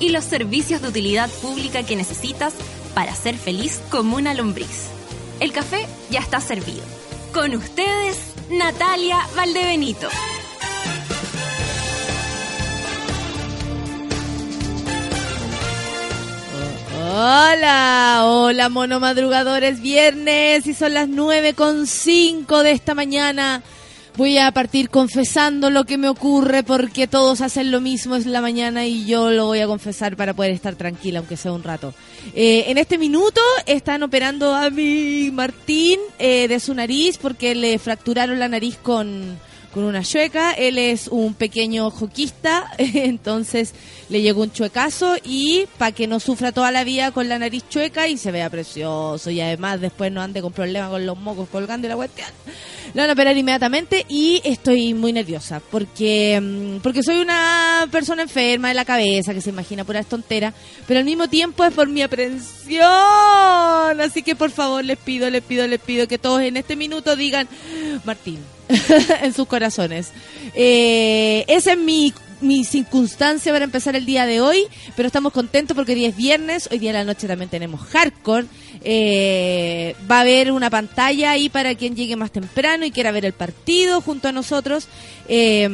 y los servicios de utilidad pública que necesitas para ser feliz como una lombriz. El café ya está servido. Con ustedes, Natalia Valdebenito. Hola, hola mono madrugadores, viernes y son las nueve con cinco de esta mañana. Voy a partir confesando lo que me ocurre porque todos hacen lo mismo es la mañana y yo lo voy a confesar para poder estar tranquila, aunque sea un rato. Eh, en este minuto están operando a mi Martín eh, de su nariz porque le fracturaron la nariz con, con una chueca. Él es un pequeño joquista, entonces le llegó un chuecazo y para que no sufra toda la vida con la nariz chueca y se vea precioso y además después no ande con problemas con los mocos colgando y la cuestión. Lo van a operar inmediatamente y estoy muy nerviosa porque, mm, porque soy una persona enferma de la cabeza que se imagina puras tonteras, pero al mismo tiempo es por mi aprensión. Así que por favor les pido, les pido, les pido que todos en este minuto digan Martín en sus corazones. Eh, esa es mi mi circunstancia para empezar el día de hoy, pero estamos contentos porque hoy es viernes, hoy día de la noche también tenemos hardcore, eh, va a haber una pantalla ahí para quien llegue más temprano y quiera ver el partido junto a nosotros. Eh,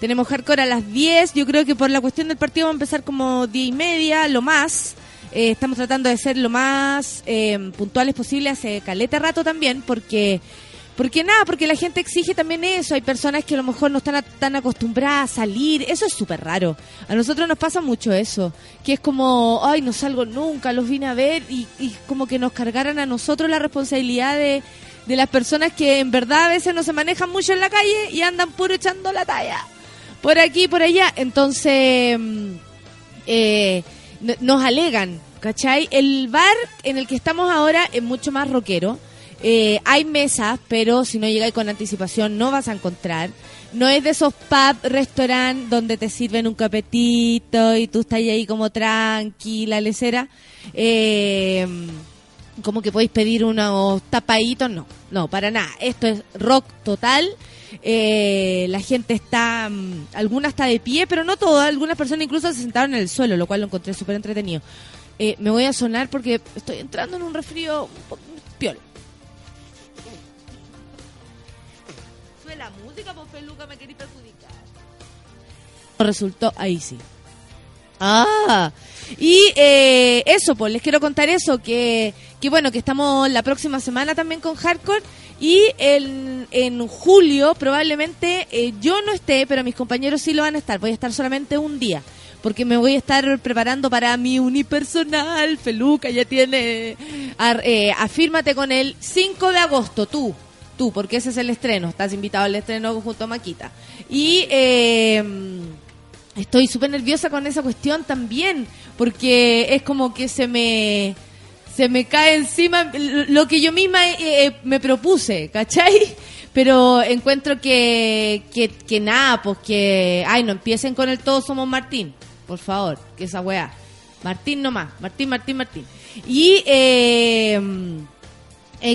tenemos hardcore a las 10, yo creo que por la cuestión del partido vamos a empezar como 10 y media, lo más. Eh, estamos tratando de ser lo más puntuales posible hace caleta rato también, porque porque nada, porque la gente exige también eso. Hay personas que a lo mejor no están tan acostumbradas a salir. Eso es súper raro. A nosotros nos pasa mucho eso. Que es como, ay, no salgo nunca, los vine a ver. Y, como que nos cargaran a nosotros la responsabilidad de, de las personas que en verdad a veces no se manejan mucho en la calle y andan puro echando la talla. Por aquí y por allá. Entonces, mm, eh, nos alegan, ¿cachai? El bar en el que estamos ahora es mucho más rockero eh, hay mesas, pero si no llegáis con anticipación no vas a encontrar. No es de esos pub, restaurant donde te sirven un capetito y tú estás ahí como tranquila, lecera. Eh, como que podéis pedir unos tapaditos, no, no, para nada. Esto es rock total. Eh, la gente está, mm, alguna está de pie, pero no todas. Algunas personas incluso se sentaron en el suelo, lo cual lo encontré súper entretenido. me voy a sonar porque estoy entrando en un resfrío un poco piol. Me quería perjudicar. Resultó ahí sí. Ah, y eh, eso, pues les quiero contar eso, que, que bueno, que estamos la próxima semana también con Hardcore y en, en julio probablemente eh, yo no esté, pero mis compañeros sí lo van a estar, voy a estar solamente un día porque me voy a estar preparando para mi unipersonal. Feluca ya tiene. eh, afírmate con el 5 de agosto, tú tú, porque ese es el estreno, estás invitado al estreno junto a Maquita. Y eh, estoy súper nerviosa con esa cuestión también, porque es como que se me se me cae encima lo que yo misma eh, eh, me propuse, ¿cachai? Pero encuentro que, que, nada, pues que, ay, no empiecen con el todos somos Martín, por favor, que esa weá. Martín nomás, Martín, Martín, Martín. Y, eh,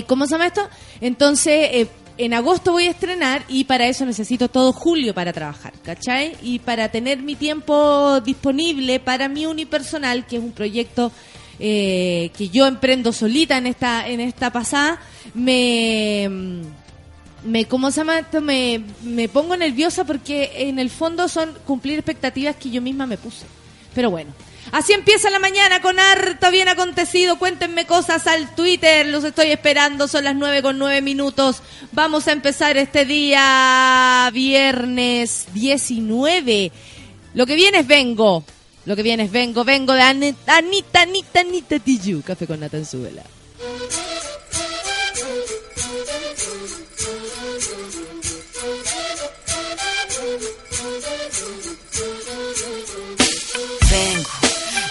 ¿cómo se llama esto? Entonces, eh, en agosto voy a estrenar y para eso necesito todo julio para trabajar, ¿cachai? Y para tener mi tiempo disponible para mi unipersonal, que es un proyecto eh, que yo emprendo solita en esta, en esta pasada, me me ¿cómo se llama esto? Me, me pongo nerviosa porque en el fondo son cumplir expectativas que yo misma me puse. Pero bueno, Así empieza la mañana con harto bien acontecido. Cuéntenme cosas al Twitter. Los estoy esperando. Son las nueve con nueve minutos. Vamos a empezar este día viernes 19. Lo que viene es vengo. Lo que viene es vengo. Vengo de Anita, Anita, Anita, Anita. Café con nata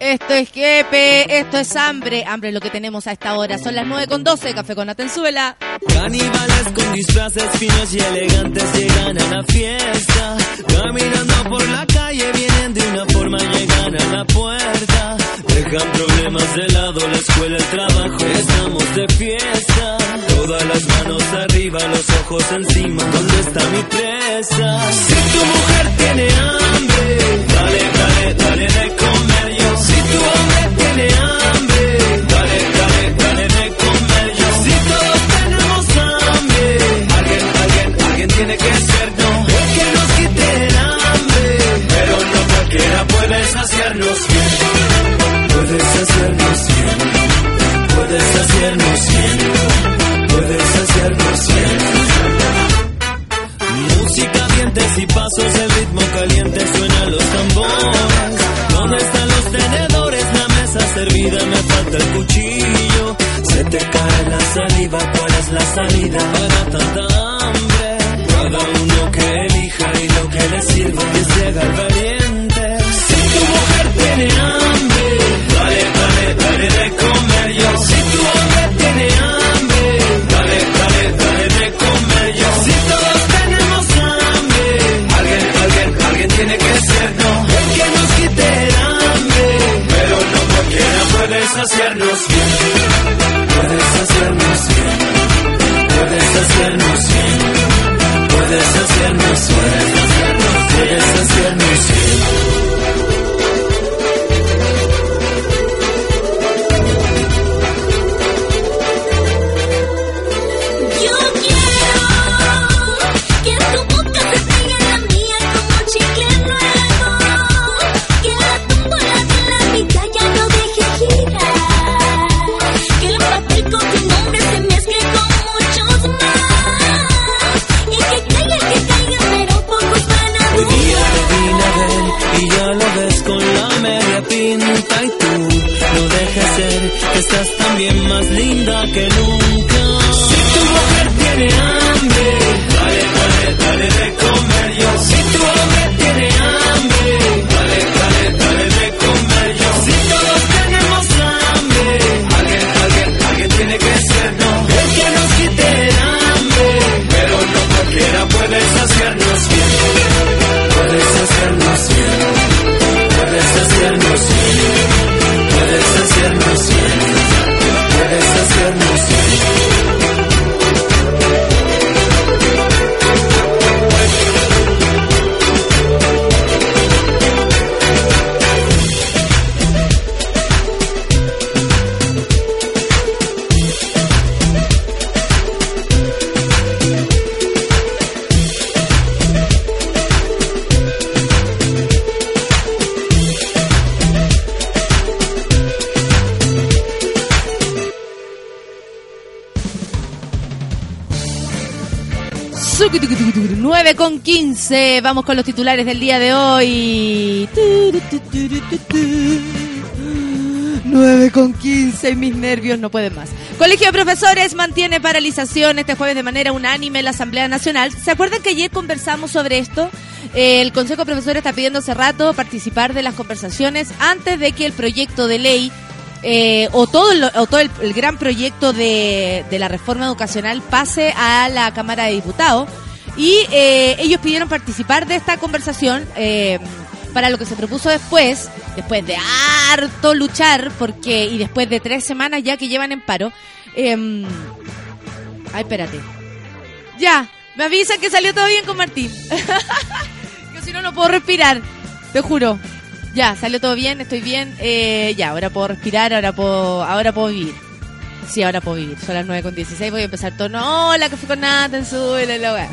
Esto es Jepe, esto es hambre. Hambre es lo que tenemos a esta hora. Son las 9 con 12, café con Atenzuela. Caníbales con disfraces finos y elegantes llegan a la fiesta. Caminando por la calle vienen de una forma, llegan a la puerta. Dejan problemas de lado, la escuela, el trabajo, estamos de fiesta. Todas las manos arriba, los ojos encima, ¿dónde está mi presa? Si tu mujer tiene hambre, dale, dale, dale de comer yo. Si tu hombre tiene hambre, dale, dale, dale de comer yo. Si todos tenemos hambre, alguien, alguien, alguien tiene que ser no. El que nos quite el hambre, pero no cualquiera puede saciarnos bien. Puedes hacernos bien, puedes hacernos bien, puedes hacernos bien. Y pasos, el ritmo caliente suena los tambores. ¿Dónde están los tenedores? La mesa servida, me falta el cuchillo. Se te cae la saliva, ¿cuál es la salida para tanta hambre? Cada uno que elija y lo que le sirva que llega el valiente. Si tu mujer tiene hambre, dale, dale, dale de comer yo. Si tu hombre tiene hambre, dale, dale, dale de comer yo. Si tiene que ser no. El que nos quite el hambre, pero no cualquiera puede saciarnos bien. Puedes hacernos bien, puedes hacernos bien, puedes hacernos bien, puedes hacernos bien. estás también más linda que nunca. Si tu mujer tiene hambre, 9 con 15. Vamos con los titulares del día de hoy. Tu, tu, tu, tu, tu, tu. 9 con 15 y mis nervios no pueden más. Colegio de Profesores mantiene paralización este jueves de manera unánime en la Asamblea Nacional. ¿Se acuerdan que ayer conversamos sobre esto? Eh, el Consejo de Profesores está pidiendo hace rato participar de las conversaciones antes de que el proyecto de ley eh, o todo, el, o todo el, gran proyecto de, de la reforma educacional pase a la Cámara de Diputados. Y eh, ellos pidieron participar de esta conversación eh, para lo que se propuso después, después de harto luchar, porque y después de tres semanas ya que llevan en paro. em, ay, espérate. Ya, me avisan que salió todo bien con Martín. que si no, no puedo respirar. Te juro. Ya, salió todo bien, estoy bien. Eh, ya, ahora puedo respirar, ahora puedo, ahora puedo vivir. Sí, ahora puedo vivir. Son las 9 con 16, voy a empezar todo. No, la que fue con nada, en su la weá.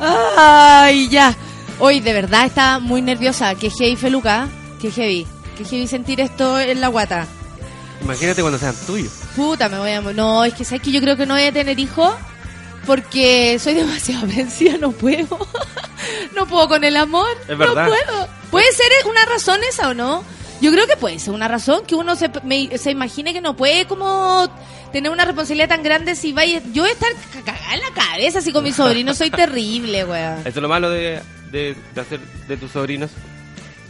Ay, ya. Hoy de verdad estaba muy nerviosa. Que heavy, Feluca. Que heavy. Que heavy sentir esto en la guata. Imagínate cuando sean tuyos. Puta, me voy a... No, es que sabes que yo creo que no voy a tener hijos porque soy demasiado vencida, no puedo. no puedo con el amor. Es verdad. No puedo. ¿Puede ser una razón esa o no? Yo creo que puede ser una razón que uno se, me- se imagine que no puede como tener una responsabilidad tan grande si vaya... Yo voy a estar ca- cagada en la cabeza así con mi sobrino, soy terrible, weón. Eso es lo malo de, de, de hacer de tus sobrinos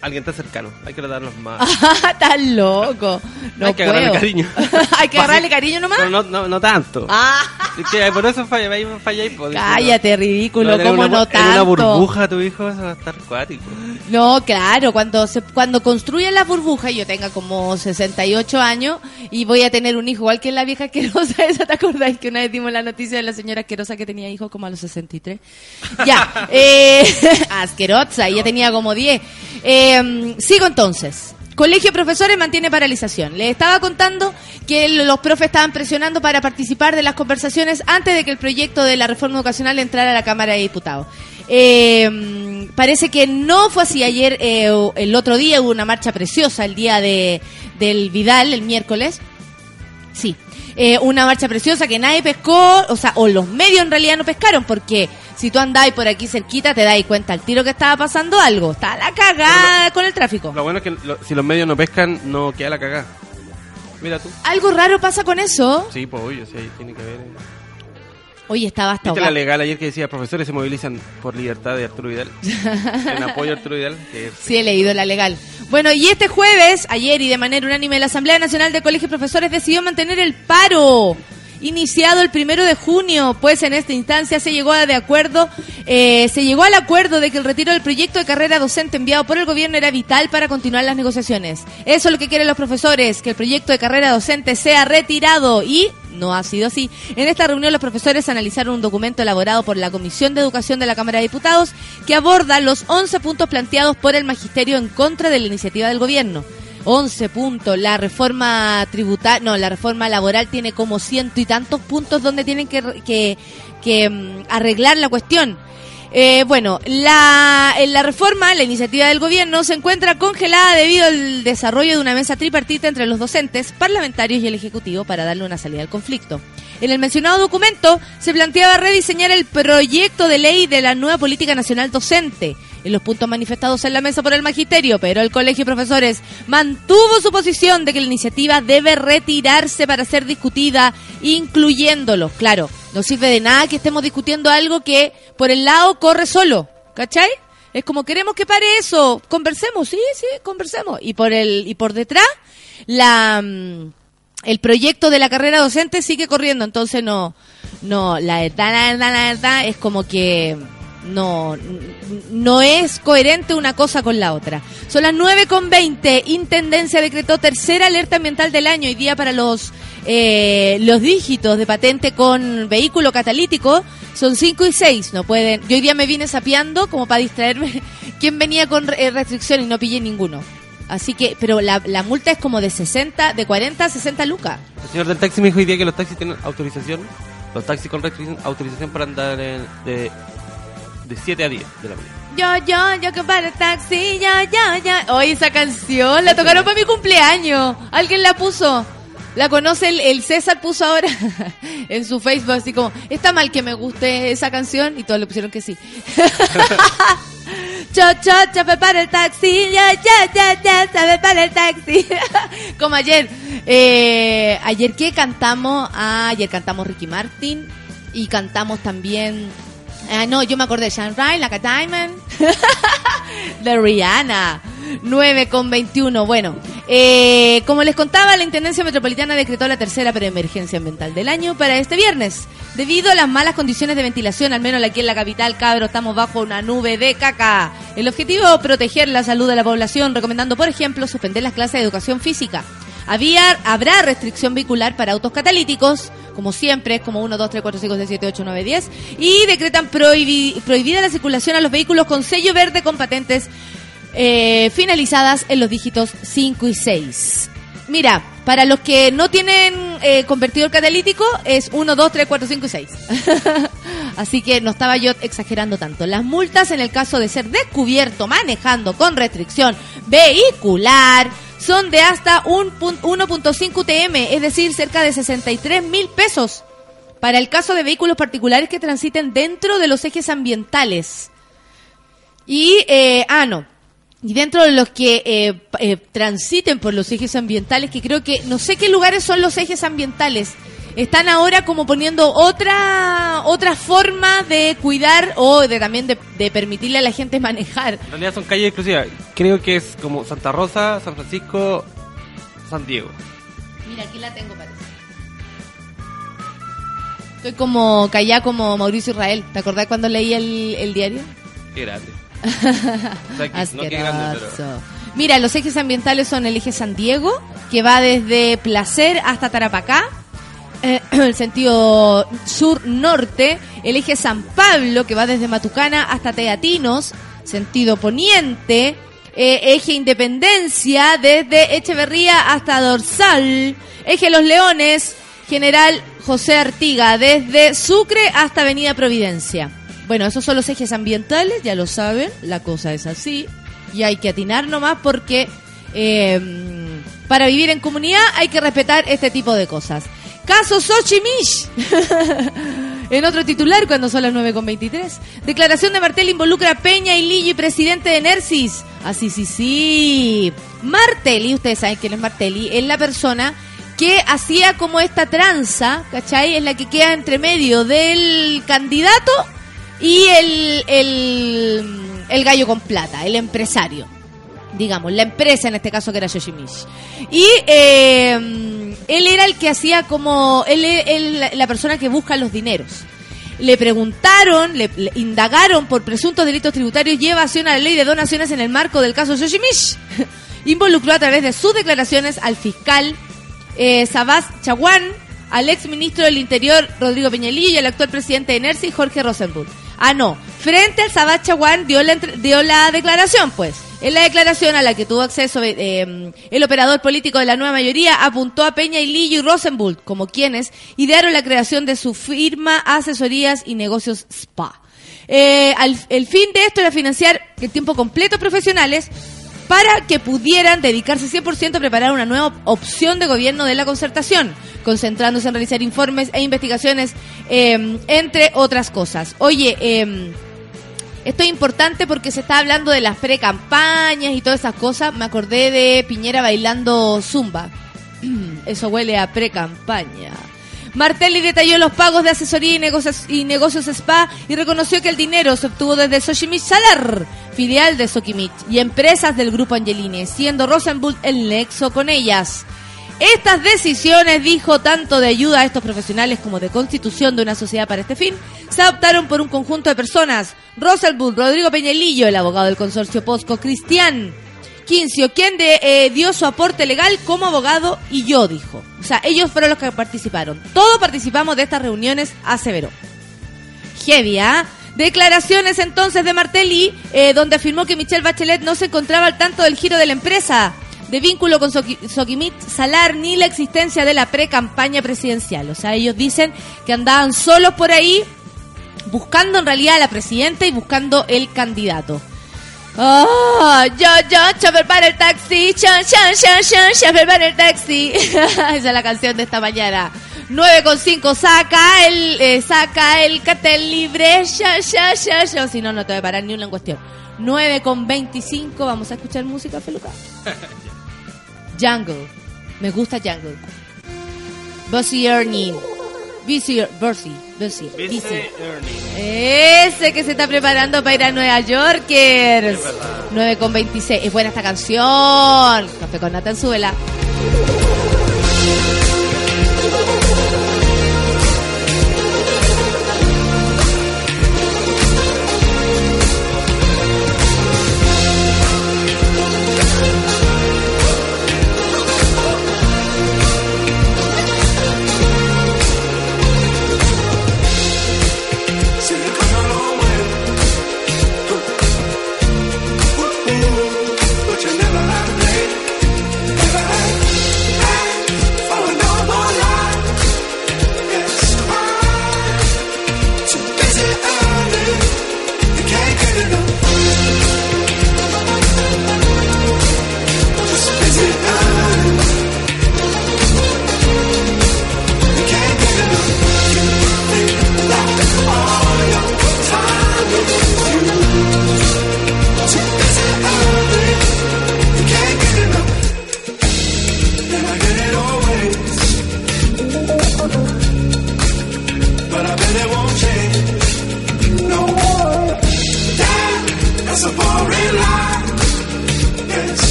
alguien tan cercano. Hay que tratarlos más. Estás loco. No Hay que puedo. agarrarle cariño. Hay que agarrarle cariño nomás. No, no, no, no tanto. Ah, Es que por eso falla, falláis. dice, cállate, no. ridículo, ¿cómo una, no en tanto? una burbuja tu hijo eso va a estar cuático. No, claro, cuando se, cuando construyan la burbuja y yo tenga como 68 años y voy a tener un hijo igual que la vieja asquerosa esa, ¿te acordáis que una vez dimos la noticia de la señora asquerosa que tenía hijos como a los 63? Ya, eh, asquerosa, ella tenía como 10. Eh, sigo entonces. Colegio de Profesores mantiene paralización. Les estaba contando que los profes estaban presionando para participar de las conversaciones antes de que el proyecto de la reforma educacional entrara a la Cámara de Diputados. Eh, parece que no fue así. Ayer, eh, el otro día hubo una marcha preciosa, el día de, del Vidal, el miércoles. Sí, eh, una marcha preciosa que nadie pescó, o sea, o los medios en realidad no pescaron, porque si tú andás por aquí cerquita te das cuenta al tiro que estaba pasando algo. Está la cagada con el tráfico. Lo bueno es que lo- si los medios no pescan, no queda la cagada. Mira tú. Algo raro pasa con eso. Sí, pues obvio, sí, ahí tiene que ver. eh. Oye, estaba hasta ¿Viste la legal ayer que decía profesores se movilizan por libertad de Arturo Vidal? en apoyo a Arturo Vidal. Que Sí, he leído la legal. Bueno, y este jueves, ayer y de manera unánime, la Asamblea Nacional de Colegios Profesores decidió mantener el paro. Iniciado el primero de junio, pues en esta instancia se llegó a de acuerdo, eh, se llegó al acuerdo de que el retiro del proyecto de carrera docente enviado por el gobierno era vital para continuar las negociaciones. Eso es lo que quieren los profesores, que el proyecto de carrera docente sea retirado y no ha sido así. En esta reunión los profesores analizaron un documento elaborado por la Comisión de Educación de la Cámara de Diputados que aborda los 11 puntos planteados por el magisterio en contra de la iniciativa del gobierno. 11 puntos. La reforma tributaria, no, la reforma laboral tiene como ciento y tantos puntos donde tienen que, que, que, mm, arreglar la cuestión. Eh, bueno, la, reforma, la iniciativa del gobierno se encuentra congelada debido al desarrollo de una mesa tripartita entre los docentes, parlamentarios y el Ejecutivo para darle una salida al conflicto. En el mencionado documento se planteaba rediseñar el proyecto de ley de la nueva política nacional docente en los puntos manifestados en la mesa por el magisterio, pero el colegio de profesores mantuvo su posición de que la iniciativa debe retirarse para ser discutida, incluyéndolos. Claro, no sirve de nada que estemos discutiendo algo que por el lado corre solo, ¿cachai? Es como queremos que pare eso, conversemos, sí, sí, conversemos. Y por el y por detrás la mm, el proyecto de la carrera docente sigue corriendo, entonces no, no, la verdad, la verdad, la verdad es como que no, no es coherente una cosa con la otra. Son las 9 con 20, Intendencia decretó tercera alerta ambiental del año, hoy día para los, eh, los dígitos de patente con vehículo catalítico, son 5 y 6, no pueden, yo hoy día me vine sapeando como para distraerme, quién venía con eh, restricción y no pillé ninguno. Así que, pero la, la multa es como de 60, de 40 a 60 lucas. El señor del taxi me dijo hoy día que los taxis tienen autorización. Los taxis con restricción, autorización para andar de, de 7 a 10 de la mañana. Yo, yo, yo que para el taxi, yo, yo, yo. Oye, esa canción la tocaron para mi cumpleaños. ¿Alguien la puso? La conoce el, el César puso ahora en su Facebook así como, está mal que me guste esa canción y todos le pusieron que sí. Cho, cho, cho, para el taxi, ya, ya, ya, ya, sabe para el taxi. Como ayer. Eh, ayer que cantamos, ah, ayer cantamos Ricky Martin y cantamos también Ah, no, yo me acordé de Ryan, la Diamond, de Rihanna. 9 con 21. Bueno, eh, como les contaba, la Intendencia Metropolitana decretó la tercera preemergencia ambiental del año para este viernes. Debido a las malas condiciones de ventilación, al menos aquí en la capital, cabro, estamos bajo una nube de caca. El objetivo, proteger la salud de la población, recomendando, por ejemplo, suspender las clases de educación física. Había, habrá restricción vehicular para autos catalíticos, como siempre, como 1, 2, 3, 4, 5, 6, 7, 8, 9, 10, y decretan prohibida la circulación a los vehículos con sello verde con patentes eh, finalizadas en los dígitos 5 y 6. Mira, para los que no tienen eh, convertidor catalítico es 1, 2, 3, 4, 5 y 6. Así que no estaba yo exagerando tanto. Las multas en el caso de ser descubierto manejando con restricción vehicular son de hasta 1.5 UTM, es decir, cerca de 63 mil pesos. Para el caso de vehículos particulares que transiten dentro de los ejes ambientales. Y, eh, ah, no. Y dentro de los que eh, eh, transiten por los ejes ambientales, que creo que, no sé qué lugares son los ejes ambientales están ahora como poniendo otra otra forma de cuidar o de también de, permitirle a la gente manejar. En realidad son calles exclusivas. Creo que es como Santa Rosa, San Francisco, San Diego. Mira, aquí la tengo, parece. Estoy como callada como Mauricio Israel. ¿Te acordás cuando leí el, diario? Qué grande. Mira, los ejes ambientales son el eje San Diego, que va desde Placer hasta Tarapacá eh, el sentido sur-norte, el eje San Pablo, que va desde Matucana hasta Teatinos, sentido poniente, eh, eje Independencia, desde Echeverría hasta Dorsal, eje Los Leones, General José Artiga, desde Sucre hasta Avenida Providencia. Bueno, esos son los ejes ambientales, ya lo saben, la cosa es así, y hay que atinar nomás porque... Eh, para vivir en comunidad hay que respetar este tipo de cosas. Caso Xochimich. en otro titular, cuando son las 9.23. Declaración de Martel involucra a Peña y Lillo y presidente de Nersis. Así, ah, sí, sí. Martelli, ustedes saben quién es Martelli, es la persona que hacía como esta tranza, ¿cachai? Es la que queda entre medio del candidato y el, el, el gallo con plata, el empresario digamos, la empresa en este caso que era Yoshimichi. Y eh, él era el que hacía como, él la persona que busca los dineros. Le preguntaron, le, indagaron por presuntos delitos tributarios y evasión a la ley de donaciones en el marco del caso Yoshimichi. Involucró a través de sus declaraciones al fiscal eh, Sabás Chaguán, al ex ministro del Interior Rodrigo Peñalillo y al actual presidente de NERCI Jorge Rosenbluth. Ah, no. Frente al Sabás Chaguán dio la, dio la declaración, pues. En la declaración a la que tuvo acceso eh, el operador político de la nueva mayoría apuntó a Peña y Lillo y Rosenbult como quienes idearon la creación de su firma Asesorías y Negocios SPA. Eh, el fin de esto era financiar el tiempo completo profesionales para que pudieran dedicarse 100% a preparar una nueva opción de gobierno de la concertación, concentrándose en realizar informes e investigaciones, eh, entre otras cosas. Oye, eh, esto es importante porque se está hablando de las pre-campañas y todas esas cosas. Me acordé de Piñera bailando zumba. Eso huele a pre-campaña. Martelli detalló los pagos de asesoría y negocios, y negocios spa y reconoció que el dinero se obtuvo desde Sochimich Salar, filial de Sokimich, y empresas del grupo Angeline, siendo Rosenbult el nexo con ellas. Estas decisiones, dijo, tanto de ayuda a estos profesionales como de constitución de una sociedad para este fin, se adoptaron por un conjunto de personas. Bull, Rodrigo Peñalillo, el abogado del consorcio Posco, Cristian Quincio, quien eh, dio su aporte legal como abogado, y yo, dijo. O sea, ellos fueron los que participaron. Todos participamos de estas reuniones, aseveró. Heavy, ¿ah? Declaraciones entonces de Martelli, eh, donde afirmó que Michelle Bachelet no se encontraba al tanto del giro de la empresa de vínculo con Soquimit Salar ni la existencia de la pre-campaña presidencial. O sea, ellos dicen que andaban solos por ahí buscando en realidad a la presidenta y buscando el candidato. Oh, yo, yo, chofer para el taxi, chan, chan, chan, chan, chofer para el taxi. Esa es la canción de esta mañana. 9 con 5, saca el, eh, saca el cartel libre. Si no, no te voy a parar ni una en cuestión. 9 con 25, vamos a escuchar música, Feluca. Jungle. Me gusta Jungle. Buzzy Ernie. Buzzy, Buzzy, Buzzy, Buzzy. Ese que se está preparando para ir a Nueva Yorkers. 9 con 26. Es buena esta canción. Café con Nata en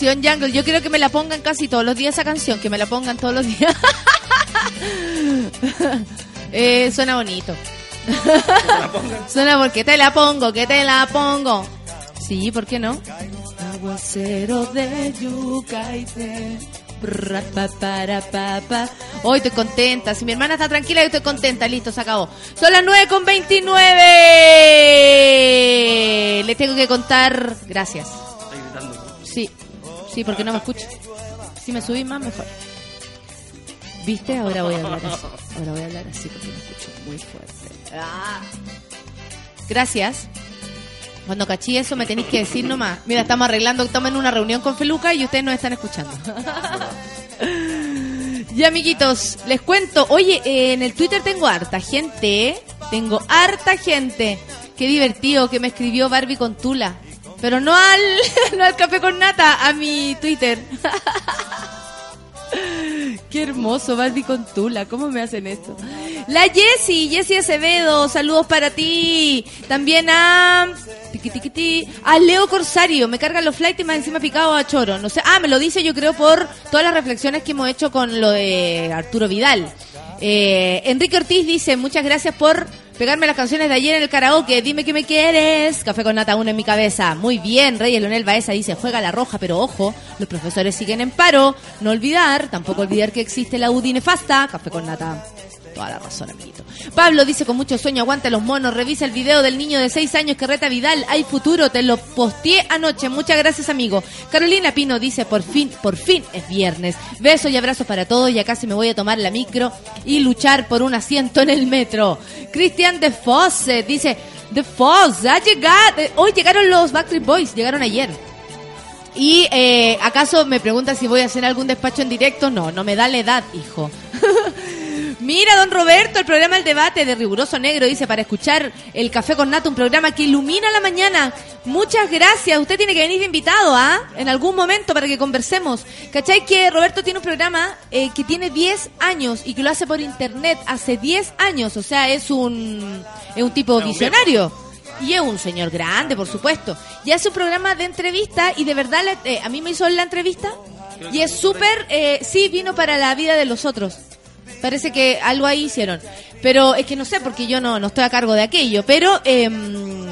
canción Jungle. Yo quiero que me la pongan casi todos los días esa canción, que me la pongan todos los días. eh, suena bonito. suena porque te la pongo, que te la pongo. Sí, ¿por qué no? Aguacero de Hoy estoy contenta. Si mi hermana está tranquila, yo estoy contenta. Listo, se acabó. Son las 9 con 29. Les tengo que contar. Gracias. Sí. Porque no me escucho. Si me subí más, mejor. ¿Viste? Ahora voy a hablar así. Ahora voy a hablar así porque me escucho muy fuerte. Gracias. Cuando cachí eso me tenéis que decir nomás. Mira, estamos arreglando, estamos en una reunión con Feluca y ustedes nos están escuchando. y amiguitos, les cuento. Oye, en el Twitter tengo harta gente. Tengo harta gente. Qué divertido que me escribió Barbie con Tula. Pero no al, no al café con nata, a mi Twitter. Qué hermoso, Baldi con Tula. ¿Cómo me hacen esto? La Jessie, Jessie Acevedo, saludos para ti. También a. A Leo Corsario, me cargan los flights y más encima picado a Choro. No sé. Ah, me lo dice yo creo por todas las reflexiones que hemos hecho con lo de Arturo Vidal. Eh, Enrique Ortiz dice: Muchas gracias por Pegarme las canciones de ayer en el karaoke. Dime que me quieres. Café con nata uno en mi cabeza. Muy bien. Reyes Leonel Baeza dice, juega la roja, pero ojo, los profesores siguen en paro. No olvidar, tampoco olvidar que existe la UDI nefasta. Café con nata. Toda la razón, amiguito. Pablo dice con mucho sueño, aguanta los monos, revisa el video del niño de 6 años que reta Vidal, hay futuro, te lo posteé anoche, muchas gracias amigo. Carolina Pino dice, por fin, por fin es viernes. Besos y abrazos para todos, ya casi me voy a tomar la micro y luchar por un asiento en el metro. Cristian de Fosse dice, The Foss, ha llegado, eh, hoy llegaron los Backstreet Boys, llegaron ayer. Y eh, acaso me pregunta si voy a hacer algún despacho en directo. No, no me da la edad, hijo. Mira, don Roberto, el programa El Debate de Riguroso Negro dice para escuchar el Café con Nata, un programa que ilumina la mañana. Muchas gracias. Usted tiene que venir de invitado, ¿ah? En algún momento para que conversemos. ¿Cachai que Roberto tiene un programa eh, que tiene 10 años y que lo hace por internet hace 10 años? O sea, es un, es un tipo visionario. Y es un señor grande, por supuesto. Y hace un programa de entrevista y de verdad eh, a mí me hizo la entrevista y es súper, eh, sí, vino para la vida de los otros. Parece que algo ahí hicieron. Pero es que no sé, porque yo no, no estoy a cargo de aquello. Pero em,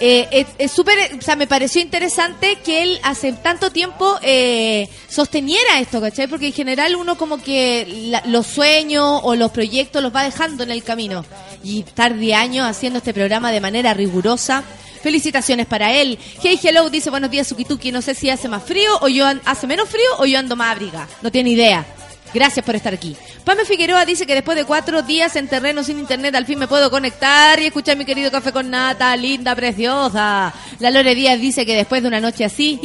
eh, es súper, o sea, me pareció interesante que él hace tanto tiempo eh, sosteniera esto, ¿cachai? Porque en general uno como que los sueños o los proyectos los va dejando en el camino. Y estar años haciendo este programa de manera rigurosa. Felicitaciones para él. Hey Hello dice buenos días Sukituki. No sé si hace más frío o yo hace menos frío o yo ando más abriga. No tiene idea. Gracias por estar aquí. Pame Figueroa dice que después de cuatro días en terreno sin internet al fin me puedo conectar y escuchar mi querido café con nata, linda, preciosa. La Lore Díaz dice que después de una noche así,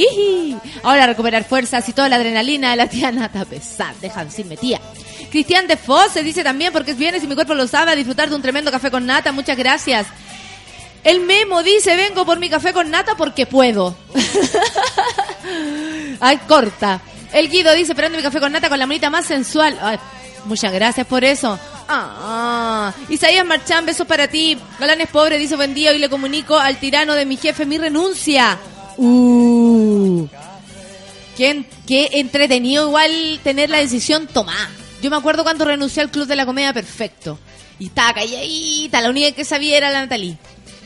ahora recuperar fuerzas y toda la adrenalina de la tía Nata pesar. Dejan sin metía. Cristian de se dice también porque es viernes y mi cuerpo lo sabe disfrutar de un tremendo café con nata. Muchas gracias. El memo dice, vengo por mi café con nata porque puedo. Ay, corta. El Guido dice, esperando mi café con nata con la monita más sensual. muchas gracias por eso. Ah, Isaías Marchán, besos para ti. Galán es pobre, dice buen día. Hoy le comunico al tirano de mi jefe mi renuncia. Uh. Qué entretenido igual tener la decisión tomada. Yo me acuerdo cuando renuncié al Club de la Comedia Perfecto. Y estaba calladita, la única que sabía era la Natalie.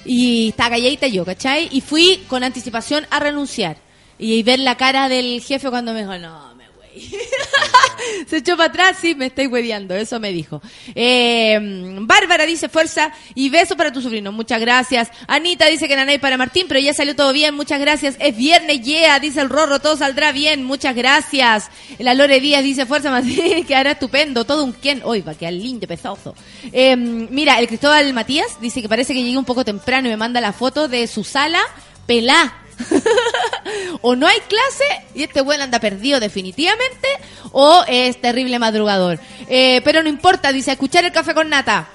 Y estaba calladita yo, ¿cachai? Y fui con anticipación a renunciar. Y ver la cara del jefe cuando me dijo, no, me güey. Se echó para atrás, sí, me estáis hueviando, eso me dijo. Eh, Bárbara dice fuerza y beso para tu sobrino, muchas gracias. Anita dice que nanay para Martín, pero ya salió todo bien, muchas gracias. Es viernes, yeah, dice el Rorro, todo saldrá bien, muchas gracias. La Lore Díaz dice fuerza, Martín, quedará estupendo, todo un quien. Hoy va a quedar lindo, pesazo. Eh, mira, el Cristóbal Matías dice que parece que llegué un poco temprano y me manda la foto de su sala pelá o no hay clase y este buen anda perdido definitivamente, o es terrible madrugador. Eh, pero no importa, dice, escuchar el café con nata.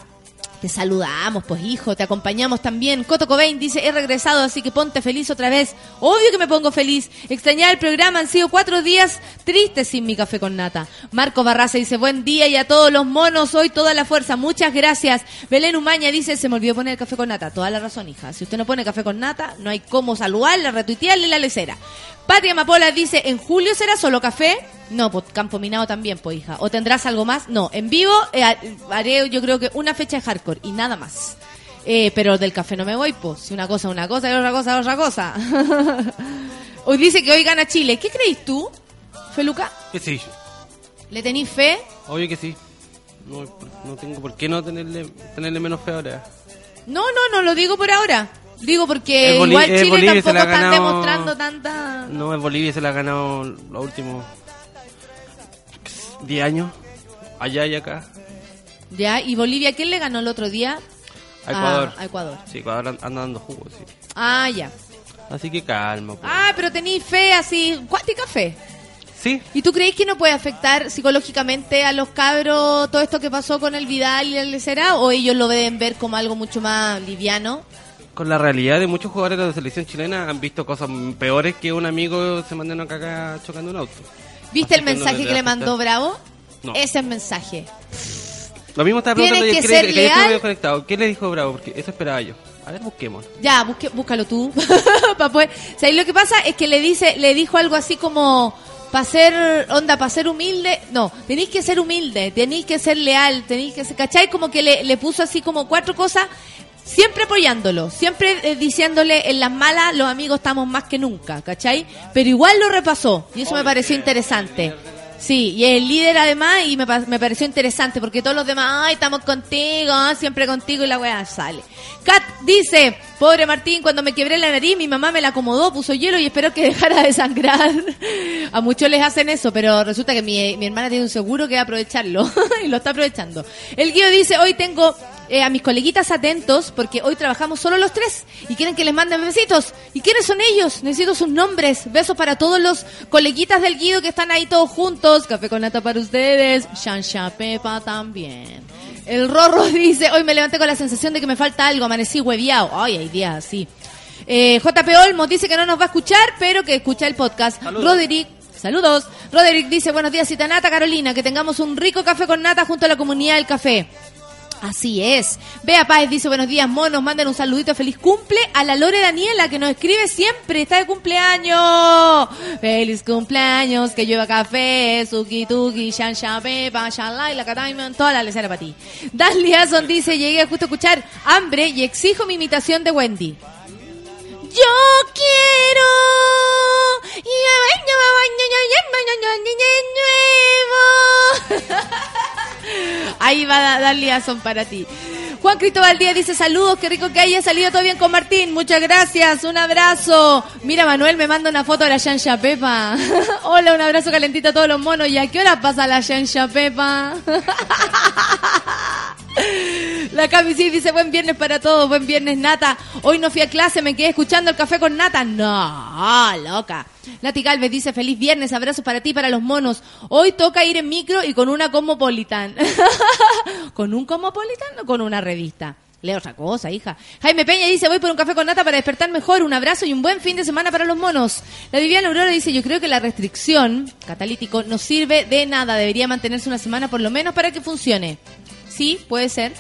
Te saludamos, pues hijo, te acompañamos también. Coto Cobain dice, he regresado, así que ponte feliz otra vez. Obvio que me pongo feliz. Extrañar el programa, han sido cuatro días tristes sin mi café con nata. Marco Barraza dice, buen día y a todos los monos, hoy toda la fuerza. Muchas gracias. Belén Umaña dice, se me olvidó poner el café con nata. Toda la razón, hija. Si usted no pone café con nata, no hay cómo saludarla, retuitearle la lecera. Patria Mapola dice, ¿en julio será solo café? No, pues campo minado también, pues hija. ¿O tendrás algo más? No, en vivo eh, haré yo creo que una fecha de hardcore y nada más. Eh, pero del café no me voy, pues. Si una cosa una cosa y otra cosa otra cosa. hoy dice que hoy gana Chile. ¿Qué crees tú, Feluca? Que sí. ¿Le tenéis fe? Obvio que sí. No, no tengo por qué no tenerle, tenerle menos fe ahora. No, no, no lo digo por ahora. Digo porque igual Chile tampoco está demostrando tanta... No, en Bolivia se la ha ganado los últimos 10 años, allá y acá. Ya, ¿y Bolivia quién le ganó el otro día? A Ecuador. a Ecuador. Sí, Ecuador anda dando jugo, sí. Ah, ya. Así que calma. Pues. Ah, pero tenéis fe así, cuántica fe. Sí. ¿Y tú crees que no puede afectar psicológicamente a los cabros todo esto que pasó con el Vidal y el Lecera? ¿O ellos lo deben ver como algo mucho más liviano? Con la realidad de muchos jugadores de la selección chilena han visto cosas peores que un amigo se mande una caca chocando un auto. ¿Viste el mensaje que le mandó Bravo? No. Ese mensaje. Lo mismo estaba preguntando que, ser que, conectado. ¿Qué le dijo Bravo? Porque eso esperaba yo. A ver, busquemos. Ya, busque, búscalo tú. Para poder... lo que pasa es que le dice, le dijo algo así como para ser, onda, para ser humilde, no, tenéis que ser humilde, tenéis que ser leal, tenéis que ser, ¿cachai? Como que le, le puso así como cuatro cosas, siempre apoyándolo, siempre eh, diciéndole en las malas, los amigos estamos más que nunca, ¿cachai? Pero igual lo repasó, y eso me pareció interesante. Sí, y el líder además, y me, me pareció interesante, porque todos los demás, ay, estamos contigo, ah, siempre contigo, y la weá sale. Kat dice, pobre Martín, cuando me quebré la nariz, mi mamá me la acomodó, puso hielo y esperó que dejara de sangrar. A muchos les hacen eso, pero resulta que mi, mi hermana tiene un seguro que va a aprovecharlo, y lo está aprovechando. El guío dice, hoy tengo eh, a mis coleguitas atentos porque hoy trabajamos solo los tres y quieren que les manden besitos. ¿Y quiénes son ellos? Necesito sus nombres. Besos para todos los coleguitas del Guido que están ahí todos juntos. Café con nata para ustedes. Shansha Pepa también. El Rorro dice, hoy me levanté con la sensación de que me falta algo, amanecí hueviado. Ay, hay días así. Eh, JP Olmos dice que no nos va a escuchar, pero que escucha el podcast. Roderick Saludos. Roderick dice, buenos días, cita nata Carolina, que tengamos un rico café con nata junto a la comunidad del café. Así es. Bea Páez dice, buenos días, monos, manden un saludito, feliz cumple a la Lore Daniela, que nos escribe siempre, está de cumpleaños. Feliz cumpleaños, que lleva café, suki tuki, shan shan pepa, shan la cataiman, toda la lecera para ti. Dan Liason dice, llegué a justo a escuchar hambre y exijo mi imitación de Wendy. Yo quiero. Ahí va Dalia son para ti. Juan Cristóbal Díaz dice saludos, qué rico que haya salido todo bien con Martín. Muchas gracias, un abrazo. Mira, Manuel me manda una foto de la Yansha Pepa. Hola, un abrazo calentito a todos los monos. ¿Y a qué hora pasa la Yansha Pepa? La Cami dice buen viernes para todos, buen viernes Nata. Hoy no fui a clase, me quedé escuchando el café con Nata. No, loca. Nati Galvez dice feliz viernes, abrazos para ti, para los monos. Hoy toca ir en micro y con una Cosmopolitan. ¿Con un Cosmopolitan o con una revista? Lea otra cosa, hija. Jaime Peña dice, voy por un café con nata para despertar mejor. Un abrazo y un buen fin de semana para los monos. La Viviana Aurora dice, yo creo que la restricción catalítico no sirve de nada. Debería mantenerse una semana por lo menos para que funcione. Sí, puede ser.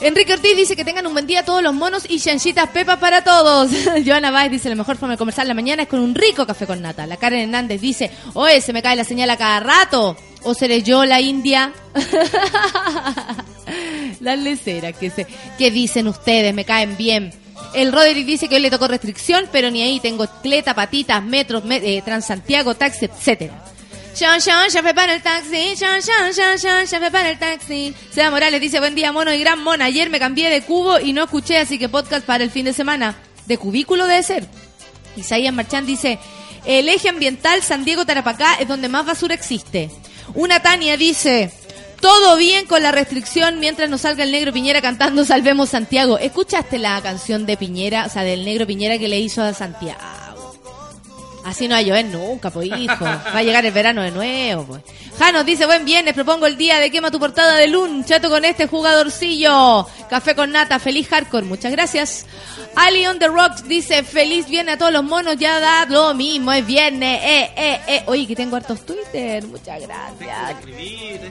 Enrique Ortiz dice que tengan un buen día todos los monos y chanchitas pepas para todos. Joana Báez dice, la mejor forma de conversar la mañana es con un rico café con nata. La Karen Hernández dice, oye, se me cae la señal a cada rato. ¿O seré yo la india? Las leceras que, se, que dicen ustedes, me caen bien. El Roderick dice que hoy le tocó restricción, pero ni ahí tengo cleta, patitas, metros, me- eh, Transantiago, taxi, etcétera. Sean, Sean, ya fue para el taxi. Sean, Sean, Sean, Sean, ya fue para el taxi. Sea Morales dice, buen día, mono y gran mona. Ayer me cambié de cubo y no escuché, así que podcast para el fin de semana. De cubículo debe ser. Isaías Marchán dice, el eje ambiental San Diego Tarapacá es donde más basura existe. Una Tania dice, todo bien con la restricción mientras nos salga el negro Piñera cantando Salvemos Santiago. ¿Escuchaste la canción de Piñera, o sea, del negro Piñera que le hizo a Santiago? Así no va a llover nunca, pues hijo. Va a llegar el verano de nuevo, pues. Janos dice, buen viernes, propongo el día de quema tu portada de Lun, chato con este jugadorcillo. Café con nata, feliz hardcore, muchas gracias. Ali on the Rocks dice, feliz viernes a todos los monos, ya da lo mismo, es viernes, eh, eh, eh. Oye, que tengo hartos Twitter, muchas gracias.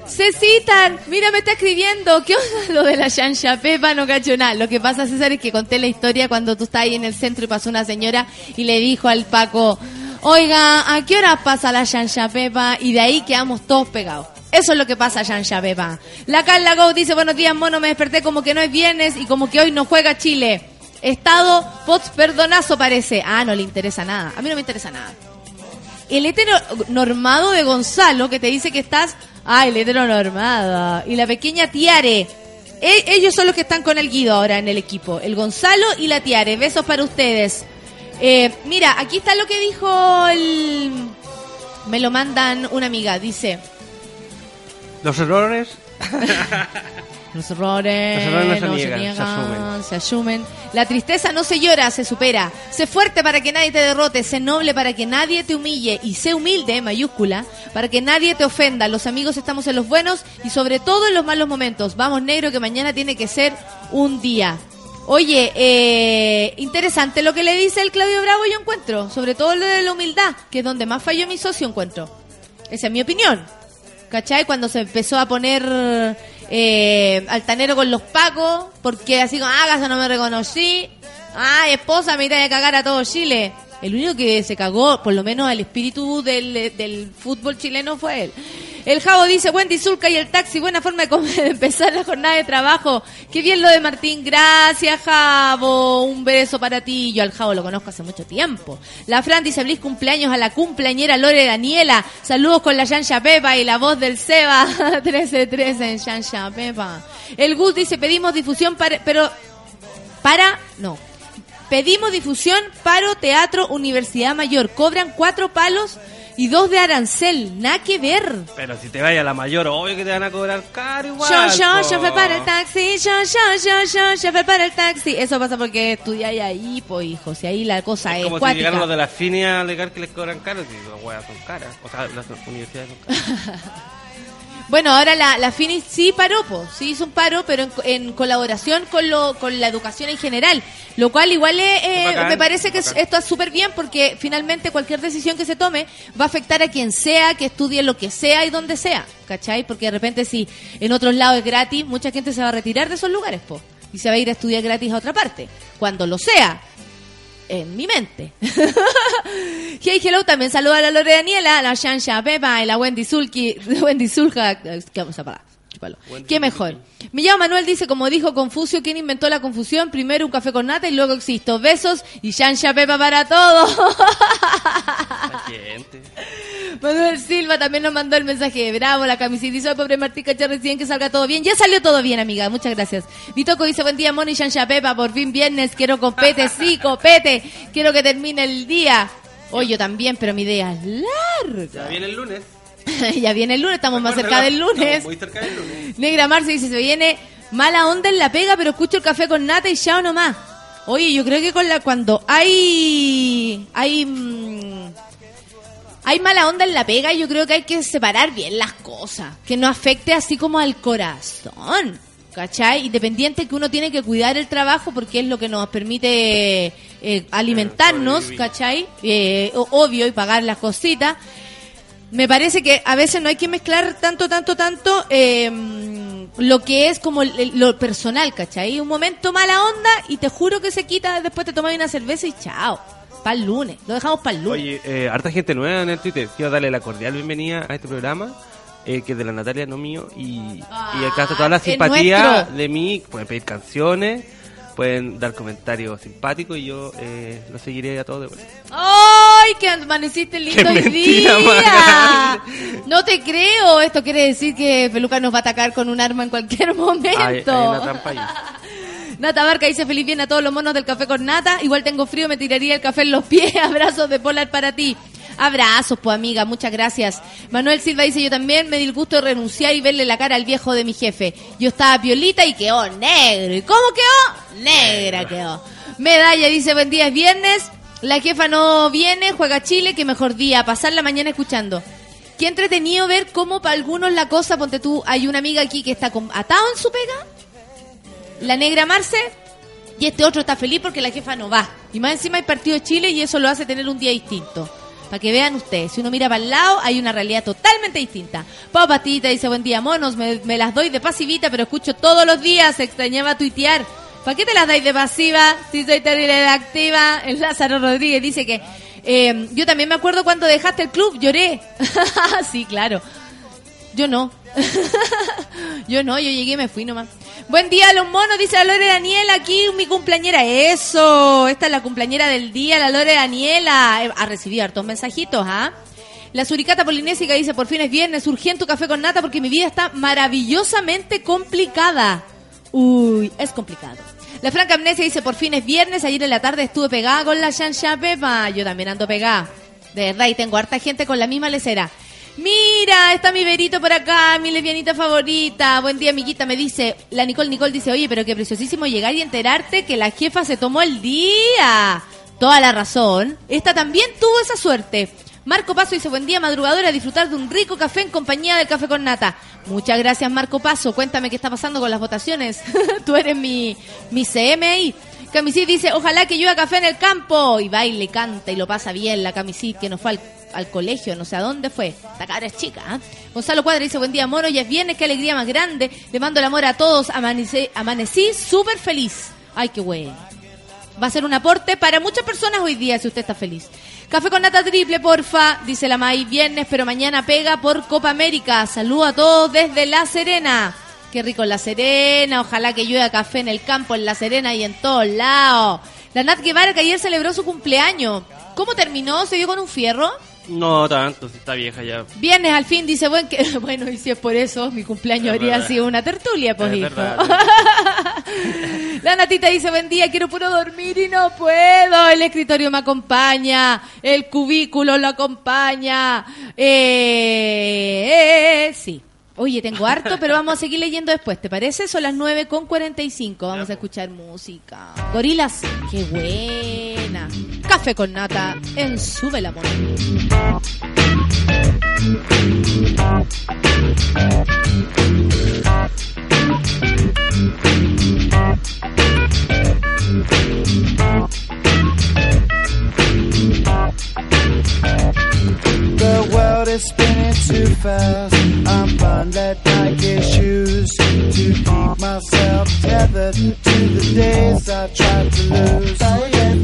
Cecitar, mira, me está escribiendo. ¿Qué onda lo de la Shansha Pepa? No cacho nada. Lo que pasa, César, es que conté la historia cuando tú estás ahí en el centro y pasó una señora y le dijo al Paco, oiga, ¿a qué hora pasa la Shansha Pepa? Y de ahí quedamos todos pegados. Eso es lo que pasa, Shansha Pepa. La Carla Go dice, buenos días, mono, me desperté como que no es viernes y como que hoy no juega Chile. Estado pots perdonazo parece. Ah, no le interesa nada. A mí no me interesa nada el heteronormado de Gonzalo que te dice que estás. Ah, el heteronormado. Y la pequeña Tiare. E- ellos son los que están con el Guido ahora en el equipo. El Gonzalo y la Tiare. Besos para ustedes. Eh, mira, aquí está lo que dijo el. Me lo mandan una amiga. Dice. Los errores Los errores, Los errores no se niegan, se niegan, asumen. se asumen. La tristeza no se llora, se supera. Sé fuerte para que nadie te derrote, sé noble para que nadie te humille y sé humilde, mayúscula, para que nadie te ofenda. Los amigos estamos en los buenos y sobre todo en los malos momentos. Vamos negro que mañana tiene que ser un día. Oye, eh, interesante lo que le dice el Claudio Bravo yo encuentro, sobre todo lo de la humildad, que es donde más falló mi socio encuentro. Esa es mi opinión. ¿Cachai? Cuando se empezó a poner eh, altanero con los pacos, porque así como, ah, acaso no me reconocí. Ay, esposa, me irá a cagar a todo Chile. El único que se cagó, por lo menos al espíritu del, del fútbol chileno, fue él. El Javo dice, Wendy Zulka y el taxi, buena forma de, empezar la jornada de trabajo. Qué bien lo de Martín, gracias Javo, un beso para ti. Yo al Javo lo conozco hace mucho tiempo. La Fran dice, feliz cumpleaños a la cumpleañera Lore Daniela. Saludos con la Yansha Pepa y la voz del Seba. 13-13 en Yansha Pepa. El Gus dice, pedimos difusión para, pero, para, no. Pedimos difusión, paro, teatro, Universidad Mayor. Cobran cuatro palos y dos de arancel. Nada que ver. Pero si te vayas a la mayor, obvio que te van a cobrar caro igual. Yo, yo, po. yo fui para el taxi, yo, yo, yo, yo, yo fui para el taxi. Eso pasa porque estudiáis ahí, pues, hijo. Si ahí la cosa es, Como si cuática. llegaron los de la FINI a alegar que les cobran caro, si las weas son caras. O sea, las universidades son caras. Bueno, ahora la, la Finis sí paró, po, sí hizo un paro, pero en, en colaboración con, lo, con la educación en general. Lo cual igual es, eh, bacán, me parece que bacán. esto es súper bien porque finalmente cualquier decisión que se tome va a afectar a quien sea, que estudie lo que sea y donde sea, ¿cachai? Porque de repente si en otros lados es gratis, mucha gente se va a retirar de esos lugares, po, y se va a ir a estudiar gratis a otra parte, cuando lo sea. En mi mente. Hey, hello, también saluda a la Lore Daniela, a la Shansha Pepa y la Wendy Zulki, Wendy Zulka, ¿qué vamos a parar? Chúpalo. ¿Qué mejor? Me llamo Manuel, dice, como dijo Confucio, ¿quién inventó la confusión? Primero un café con nata y luego existo. Besos y Shansha Pepa para todos. Manuel Silva también nos mandó el mensaje. Bravo, la camiseta dice, "Ay, pobre Martín Cachar, recién que salga todo bien. Ya salió todo bien, amiga. Muchas gracias. Vitoco dice, buen día, Moni Shansha Pepa. Por fin viernes. Quiero copete. Sí, copete. Quiero que termine el día. Hoy yo también, pero mi idea es larga. Ya viene el lunes. ya viene el lunes, estamos más cerca del lunes. Muy cerca del lunes. Negra Marce dice, se viene mala onda en la pega, pero escucho el café con nata y chao nomás. Oye, yo creo que con la cuando hay hay mm, hay mala onda en la pega, yo creo que hay que separar bien las cosas, que no afecte así como al corazón. ¿Cachai? Independiente que uno tiene que cuidar el trabajo porque es lo que nos permite eh, alimentarnos. ¿cachai? Eh, obvio, y pagar las cositas me parece que a veces no hay que mezclar tanto, tanto, tanto eh, lo que es como lo personal, ¿cachai? Un momento mala onda y te juro que se quita, después te tomas una cerveza y chao. Para el lunes, lo dejamos para el lunes. Oye, eh, harta gente nueva en el Twitter. Quiero darle la cordial bienvenida a este programa. eh, que es de la Natalia, no mío. Y, y acá está toda la Ah, simpatía de mí. Pueden pedir canciones, pueden dar comentarios simpáticos y yo eh, lo seguiré a todos de vuelta. ¡Ay, que amaneciste lindo Qué hoy mentira día! No te creo, esto quiere decir que Peluca nos va a atacar con un arma en cualquier momento. Hay, hay una trampa ahí. Nata Barca dice feliz bien a todos los monos del café con nata. Igual tengo frío, me tiraría el café en los pies. Abrazos de polar para ti. Abrazos, pues amiga, muchas gracias. Manuel Silva dice yo también me di el gusto de renunciar y verle la cara al viejo de mi jefe. Yo estaba piolita y quedó negro. ¿Y cómo quedó? Negra quedó. Medalla dice buen día, es viernes. La jefa no viene, juega Chile, que mejor día, pasar la mañana escuchando. Qué entretenido ver cómo para algunos la cosa, ponte tú, hay una amiga aquí que está con- atado en su pega la negra Marce y este otro está feliz porque la jefa no va. Y más encima hay partido de Chile y eso lo hace tener un día distinto. Para que vean ustedes, si uno mira para el lado, hay una realidad totalmente distinta. Pau Patita dice, buen día, monos, me, las doy de pasivita, pero escucho todos los días, extrañaba tuitear. ¿Para qué te las dais de pasiva si soy terrible de activa? El Lázaro Rodríguez dice que... eh, yo también me acuerdo cuando dejaste el club, lloré. sí, claro. Yo no. yo no, yo llegué y me fui nomás. Buen día, los monos, dice la Lore Daniela, aquí mi cumpleañera. Eso, esta es la cumpleañera del día, la Lore Daniela. Eh, Ha recibido hartos mensajitos, ¿ah? La suricata polinésica dice, por fin es viernes, urgente café con nata porque mi vida está maravillosamente complicada. Uy, es complicado. La franca amnesia dice, por fin es viernes, ayer en la tarde estuve pegada con la Shansha Pepa. Yo también ando pegada. De verdad, y tengo harta gente con la misma lecera. Mira, está mi verito por acá, mi lesbianita favorita. Buen día, amiguita. Me dice, la Nicole Nicole dice, oye, pero qué preciosísimo llegar y enterarte que la jefa se tomó el día. Toda la razón. Esta también tuvo esa suerte. Marco Paso dice, buen día, madrugadora, a disfrutar de un rico café en compañía del café con nata. Muchas gracias, Marco Paso. Cuéntame qué está pasando con las votaciones. Tú eres mi, mi CM ahí. Camisit dice, ojalá que llueva café en el campo. Y baile, canta y lo pasa bien la Camisit que nos fue al, colegio, no sé a dónde fue. Esta cara es chica, ¿ah? Gonzalo Cuadra dice, buen día, mono, ya es viernes, qué alegría más grande. Le mando el amor a todos, amanecí, amanecí súper feliz. Ay, qué bueno. Va a ser un aporte para muchas personas hoy día, si usted está feliz. Café con nata triple, porfa, dice la May. Viernes, pero mañana pega por Copa América. Saludo a todos desde La Serena. Qué rico La Serena. Ojalá que llueva café en el campo, en La Serena y en todos lados. La Nat Guevara, que ayer celebró su cumpleaños. ¿Cómo terminó? ¿Se dio con un fierro? No tanto, si está vieja ya. Viernes al fin dice, bueno, que, bueno, y si es por eso, mi cumpleaños Es habría verdad. sido una tertulia, pues Es hijo. verdad. La Natita dice, buen día, quiero puro dormir y no puedo. El escritorio me acompaña, el cubículo lo acompaña. Eh, eh, sí. Oye, tengo harto, pero vamos a seguir leyendo después, ¿te parece? Son las 9 con 45, vamos a escuchar música. Gorilas, qué buena. Café con nata en Sube la Amor. The spinning too fast. I'm bundled Nike shoes to keep myself tethered to the days I tried to lose.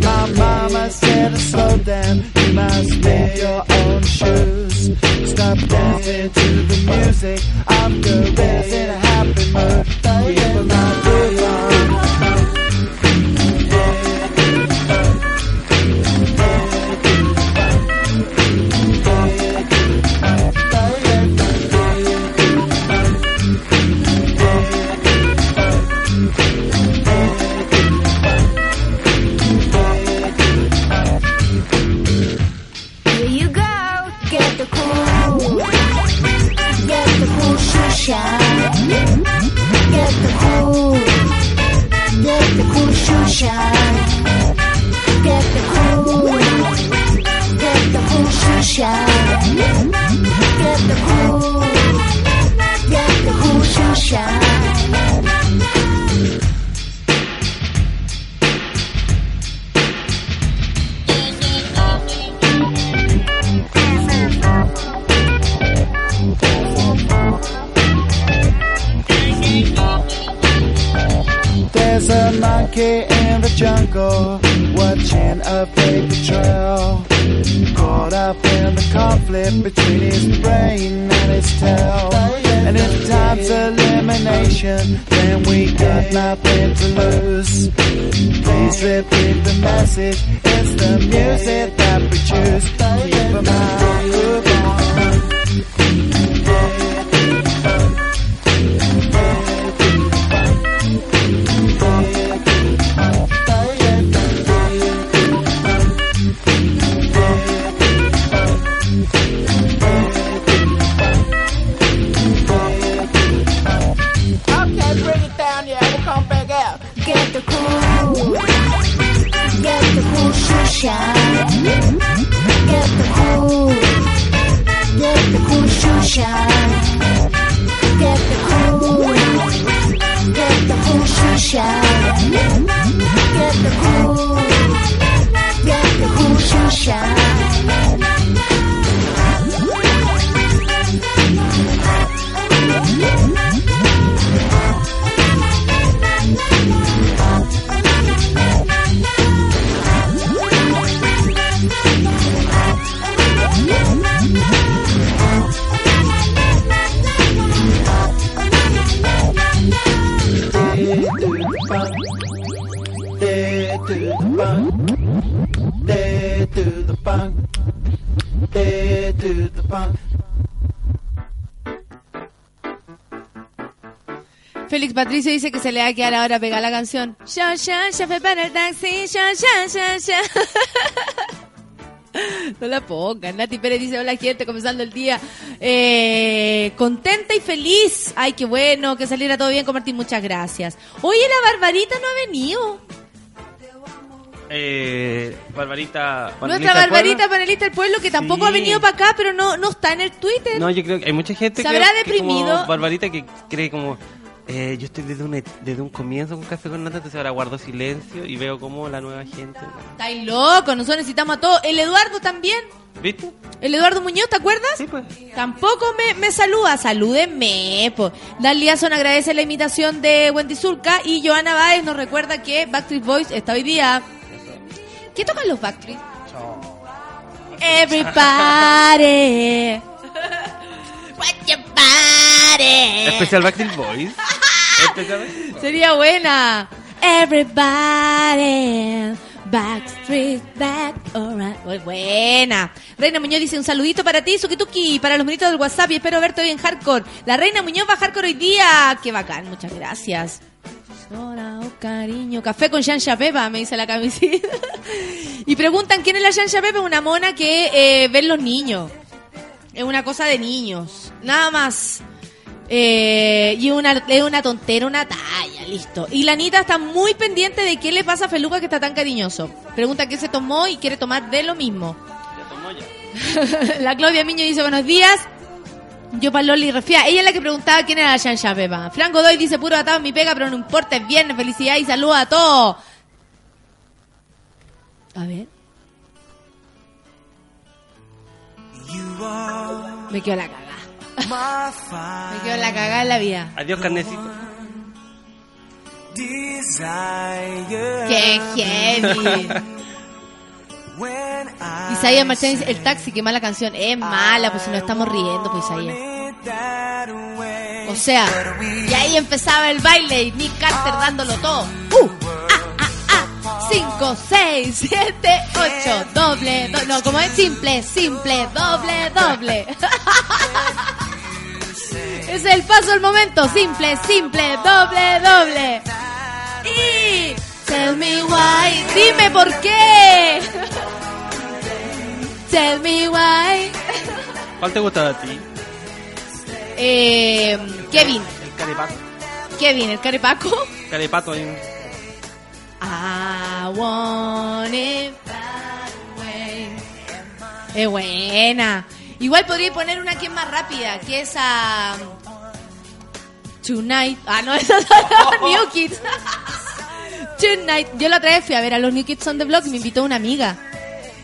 My mama said, slow down, you must make your own shoes. Stop dancing to the music. I'm good, in shine. Get the cool, get the cool shine. Get the cool, get the cool shoe jungle watching a paper trail. Caught up in the conflict between his brain and his tail. And if time's elimination, then we got nothing to lose. Please repeat the message. It's the music that we choose. Keep out, move on. Get the cool, get the cool shoe shine. Get the cool, get the cool. Get the cool, get the cool. To the. Félix Patricio dice que se le va a quedar ahora pegar la canción. Ya, ya, ya fue para el taxi, ya, ya, ya, ya. No la pongan. Nati Pérez dice, hola gente, comenzando el día. Eh, contenta y feliz. Ay, qué bueno, que saliera todo bien con Martín, muchas gracias. Oye, la Barbarita no ha venido. Eh, Barbarita. Nuestra Barbarita, panelista del pueblo, que tampoco Sí. ha venido para acá, pero no, no está en el Twitter. No, yo creo que hay mucha gente ¿Se habrá que deprimido? como Barbarita que cree como eh, yo estoy desde un, desde un comienzo con Café con Nata, entonces ahora guardo silencio y veo como la nueva gente. Estáis locos, nosotros necesitamos a todos. El Eduardo también. ¿Viste? El Eduardo Muñoz, ¿te acuerdas? Sí, pues. Tampoco me, me saluda, salúdenme. Po. Dan Liazón agradece la imitación de Wendy Zulka y Joana Baez nos recuerda que Backstreet Boys está hoy día ¿Qué tocan los Backstreet? Everybody. What your body. Especial Backstreet Boys. Sería buena. Everybody. Backstreet Back. Alright. Muy buena. Reina Muñoz dice un saludito para ti, Sukituki, para los monitos del WhatsApp y espero verte hoy en Hardcore. La Reina Muñoz va a Hardcore hoy día. Qué bacán, muchas gracias. Hola, oh cariño. Café con Shansha Pepa, me dice la camisita. y preguntan quién es la Shansha Pepa. Una mona que eh, ven los niños. Es una cosa de niños. Nada más. Eh, y una, es una tontera, una talla, listo. Y la Anita está muy pendiente de qué le pasa a Feluca que está tan cariñoso. Pregunta qué se tomó y quiere tomar de lo mismo. Ya tomó ya. la Claudia Miño dice buenos días. Yo para Loli Refía. Ella es la que preguntaba quién era la Shansha Pepa. Franco Godoy dice puro atado en mi pega, pero no importa, es viernes. Felicidad y saludos a todos. A ver. Me quedo la cagada. Me quedo la cagada en la vida. Adiós, carnecito. Qué heavy. Isaías Marchán dice, el taxi, qué mala canción. Es mala, pues si nos estamos riendo, pues Isaías. O sea, y ahí empezaba el baile y Nick Carter dándolo todo. Uh, ah, ah, ah. 5, 6, 7, 8, doble, do- no, como es simple, simple, doble, doble. Es el paso al momento, simple, simple, doble, doble. Y tell me why, dime por qué. Tell me why. ¿Cuál te gusta a ti? Eh, Kevin, El carepato. Kevin, el carepaco. Carepato ahí. I want it. Es buena. Igual podría poner una que es más rápida, que es a... Tonight. Ah, no, esa es New Kids. Tonight. Yo la otra vez fui a ver a los New Kids on the Block y me invitó una amiga.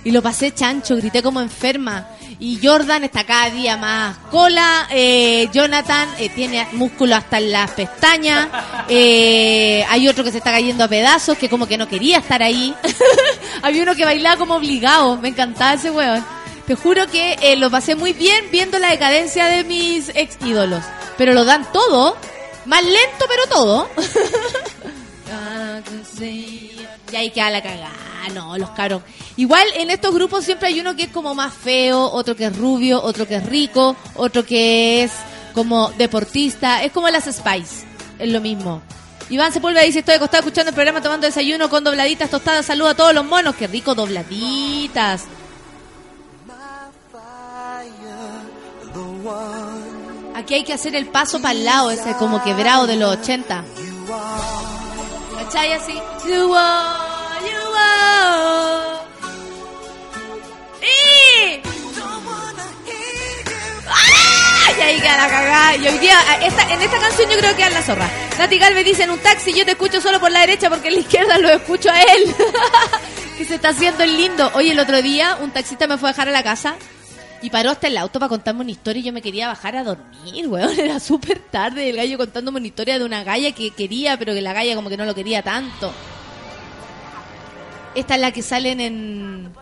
Y lo pasé chancho, grité como enferma. Y Jordan está cada día más cola. eh, Jonathan eh, tiene músculo hasta en las pestañas. eh, hay otro que se está cayendo a pedazos, que como que no quería estar ahí. Había uno que bailaba como obligado. Me encantaba ese weón. Te juro que eh, lo pasé muy bien viendo la decadencia de mis ex ídolos. Pero lo dan todo. Más lento, pero todo. Y ahí queda la cagada. No, los caros. Igual en estos grupos siempre hay uno que es como más feo, otro que es rubio, otro que es rico, otro que es como deportista. Es como las Spice. Es lo mismo. Iván Sepúlveda dice, estoy acostado escuchando el programa tomando desayuno con dobladitas tostadas. Saludo a todos los monos. Qué rico dobladitas. Aquí hay que hacer el paso para el lado, ese como quebrado de los 80. ¿Cachai? Así. You are, you are. ¡Y! Y ahí queda la cagada. Y hoy día, esta, en esta canción yo creo que es la zorra. Nati Galvez dice en un taxi, yo te escucho solo por la derecha porque en la izquierda lo escucho a él. que se está haciendo el lindo. Oye, el otro día un taxista me fue a dejar a la casa y paró hasta el auto para contarme una historia y yo me quería bajar a dormir, weón. Era súper tarde el gallo contándome una historia de una galla que quería, pero que la galla como que no lo quería tanto. Esta es la que salen en...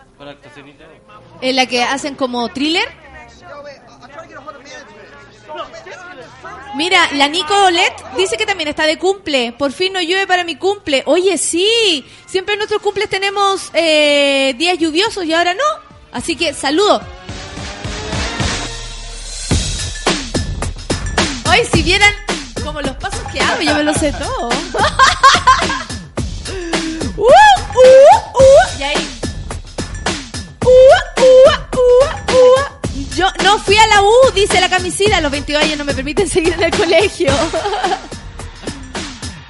En la que hacen como thriller. Mira, la Nico Olet dice que también está de cumple. Por fin no llueve para mi cumple. Oye, sí. Siempre en nuestros cumples tenemos eh, días lluviosos y ahora no. Así que saludo. Hoy si vieran como los pasos que hago, yo me lo sé todo. Uh, uh, uh. Y ahí. Uh, uh, uh. Yo no fui a la U, dice la camisita. A los 22 años no me permiten seguir en el colegio.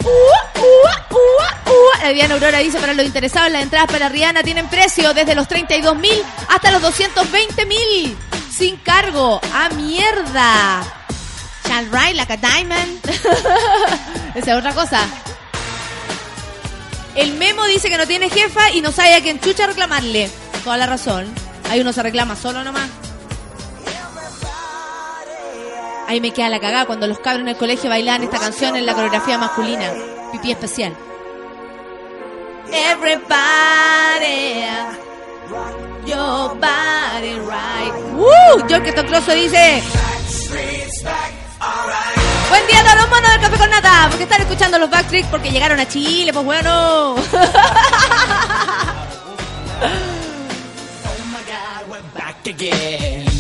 Uh, uh, uh. La Diana Aurora dice para los interesados las entradas para Rihanna tienen precio desde los 32 mil hasta los 220 mil sin cargo. ¡Ah, mierda! Shall ride like a diamond. Esa es otra cosa. El Memo dice que no tiene jefa y no sabe a quién chucha reclamarle. Toda la razón. Ahí uno se reclama solo nomás. Ahí me queda la cagada cuando los cabros en el colegio bailaban esta canción en la coreografía masculina. Pipí especial. Everybody, your body right. ¡Uh! Jorge Tocroso dice. Buen día a todos los monos del café con nata, porque están escuchando los Backstreet porque llegaron a Chile, pues bueno.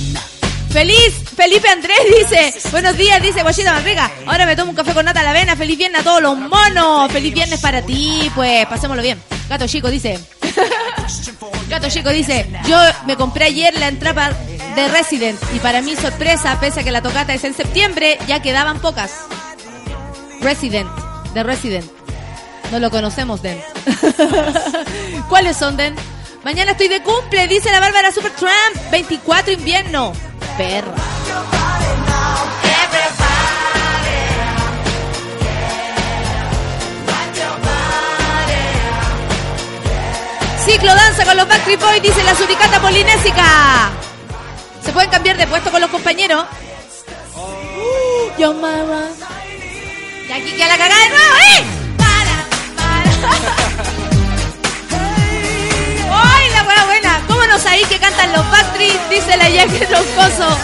Feliz, Felipe Andrés dice, buenos días, dice Guachita Manriga. Ahora me tomo un café con nata a la avena. Feliz viernes a todos los monos. Feliz viernes para ti, pues pasémoslo bien. Gato Chico dice, Gato Chico dice, yo me compré ayer la entrada de Resident y para mi sorpresa, pese a que la tocata es en septiembre, ya quedaban pocas. Resident, de Resident. No lo conocemos, Den. ¿Cuáles son, Den? Mañana estoy de cumple, dice la Bárbara Supertramp. 24 invierno. Perra. Ciclo danza con los Backstreet Boys, dice la suricata polinésica. ¿Se pueden cambiar de puesto con los compañeros? Yo Y aquí queda la cagada de nuevo, ¿eh? Para, para. Buena! ¿Cómo no sabéis que cantan los Backstreet? Dice la Jackie Troncoso.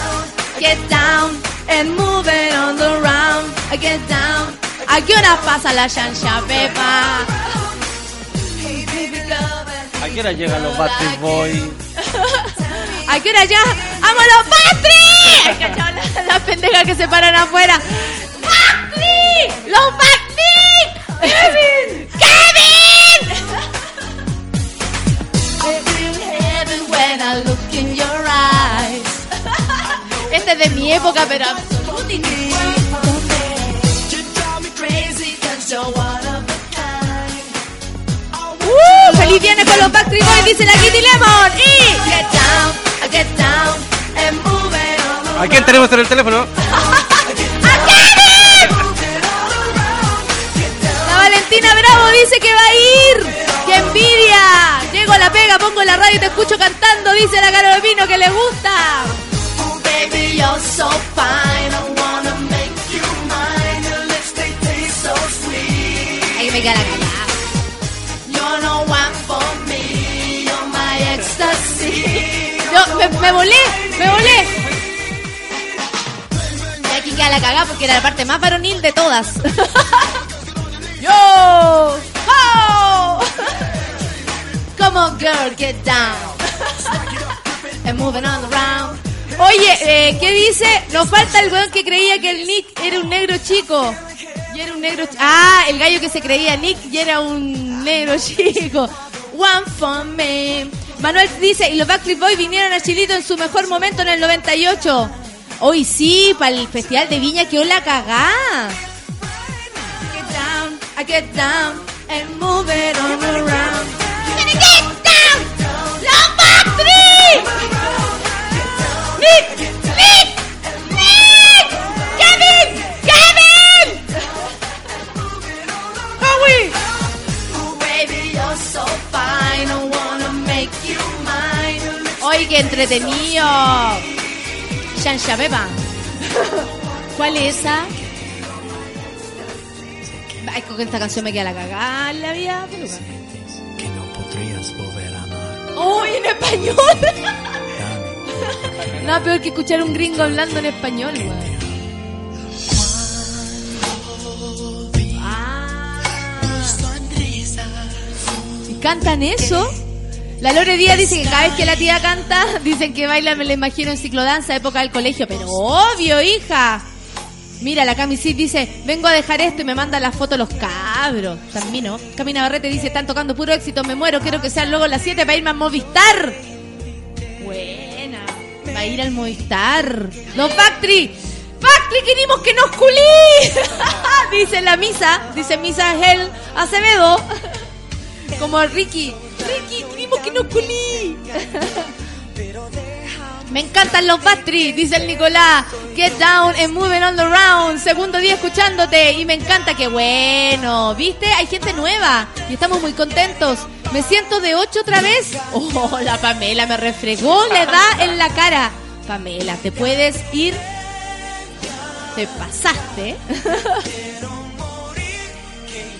Get down and move it on the round. Get down. ¿A qué hora pasa la chancha, Pepa? ¿A qué hora llegan los Backstreet Boys? ¿A qué hora ya? ¡Amo los Backstreet! La, la pendeja que se paran afuera. ¡Backstreet! ¡Los Backstreet! ¡Kevin! ¡Kevin! Mi época, pero ¡Uh! ¡Feliz viene con los Backstreet Boys! Dice la Kitty Lemon. Y... ¿A quién tenemos en el teléfono? La Valentina Bravo dice que va a ir. ¡Qué envidia! Llego a la pega, pongo la radio y te escucho cantando. Dice la Carol Pino que le gusta. You're so fine. I wanna make you mine. Your lipstick tastes so sweet. Ahí me queda la cara. You're no one for me. You're my ecstasy. Yo me, me volé, me volé. Y aquí queda la cagada porque era la parte más varonil de todas. Yo, oh. Come on, girl, get down. And moving on around. Oye, eh, ¿qué dice? Nos falta el weón que creía que el Nick era un negro chico. Y era un negro chi- Ah, el gallo que se creía Nick y era un negro chico. One for me. Manuel dice, y los Backstreet Boys vinieron a Chilito en su mejor momento en el 98. Hoy sí, para el Festival de Viña quedó la cagá. Get down, I get down and move it on around. Get down, Backstreet. Nick, Nick, Nick, Kevin, Kevin. Howie. Oye, qué entretenido. Shansha Beba. ¿Cuál es esa? Ay, con esta canción me queda la cagada en la vida, peluca. que no podrías volver a amar. ¡Uy, en español! Nada peor que escuchar un gringo hablando en español, weón. Ah. ¿Y cantan eso? La Lore Díaz dice que cada vez que la tía canta, dicen que baila, me la imagino en ciclodanza, época del colegio. Pero obvio, hija. Mira, la Cami Sid dice, vengo a dejar esto y me manda la foto los cabros. También, ¿no? Camina Barrete dice, están tocando puro éxito, me muero, quiero que sean luego las 7 para irme a Movistar. Ir al Movistar. Los Factory. Factory, queremos que nos culí. dice la misa, dice Misa Hell Acevedo. Como Ricky. Ricky, queremos que nos culí. Me encantan los Bastri, dice el Nicolás. Get down and moving on the round. Segundo día escuchándote y me encanta, qué bueno. ¿Viste? Hay gente nueva y estamos muy contentos. Me siento de 8 otra vez. Oh, la Pamela me refregó, le da en la cara. Pamela, te puedes ir. Te pasaste.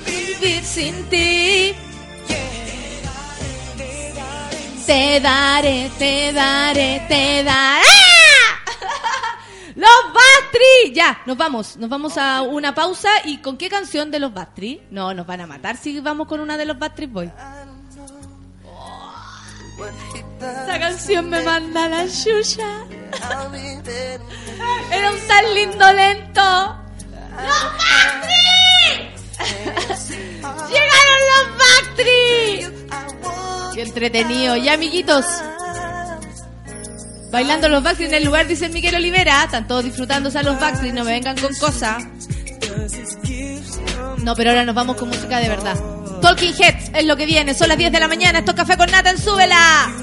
Vivir sin ti. Te daré, te daré, te daré. Los Bastri. Ya, nos vamos. Nos vamos a una pausa. ¿Y con qué canción de los Bastri? No, nos van a matar si vamos con una de los Bastri Boys. Esa canción me manda la Shusha. Era un tan lindo lento. ¡Los Bastri! ¡Llegaron los Bastri! Entretenido. Ya, amiguitos. Bailando los Backstreet en el lugar, dice Miguel Olivera. Están todos disfrutándose a los Backstreet, no me vengan con cosas. No, pero ahora nos vamos con música de verdad. Talking Heads es lo que viene. Son las 10 de la mañana. Esto es Café con Nathan. ¡Súbela!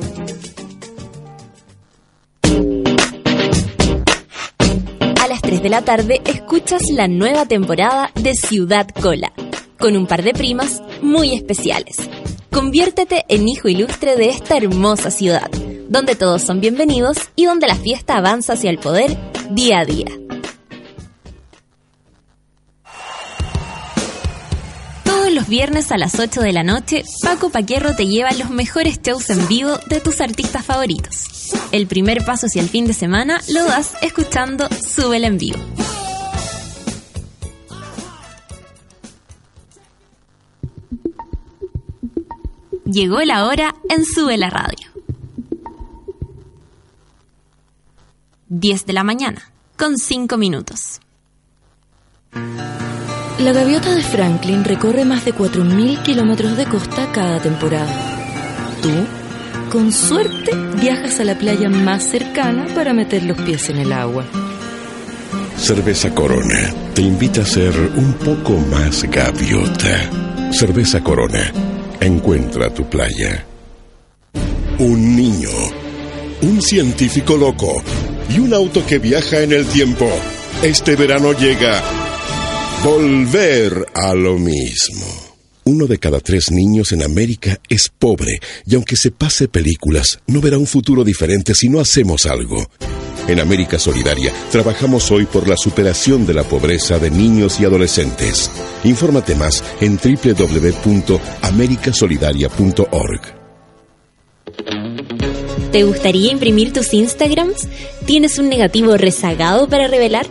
La tarde escuchas la nueva temporada de Ciudad Cola, con un par de primas muy especiales. Conviértete en hijo ilustre de esta hermosa ciudad, donde todos son bienvenidos y donde la fiesta avanza hacia el poder día a día. Todos los viernes a las 8 de la noche, Paco Paquerro te lleva los mejores shows en vivo de tus artistas favoritos. El primer paso hacia el fin de semana lo das escuchando Súbela en vivo. Llegó la hora en Sube la Radio. 10 de la mañana, con 5 minutos. La gaviota de Franklin recorre más de 4.000 kilómetros de costa cada temporada. Tú, con suerte, viajas a la playa más cercana para meter los pies en el agua. Cerveza Corona te invita a ser un poco más gaviota. Cerveza Corona, encuentra tu playa. Un niño, un científico loco y un auto que viaja en el tiempo. Este verano llega Volver a lo mismo. Uno de cada tres niños en América es pobre y aunque se pase películas, no verá un futuro diferente si no hacemos algo. En América Solidaria trabajamos hoy por la superación de la pobreza de niños y adolescentes. Infórmate más en www.americasolidaria.org. ¿Te gustaría imprimir tus Instagrams? ¿Tienes un negativo rezagado para revelar?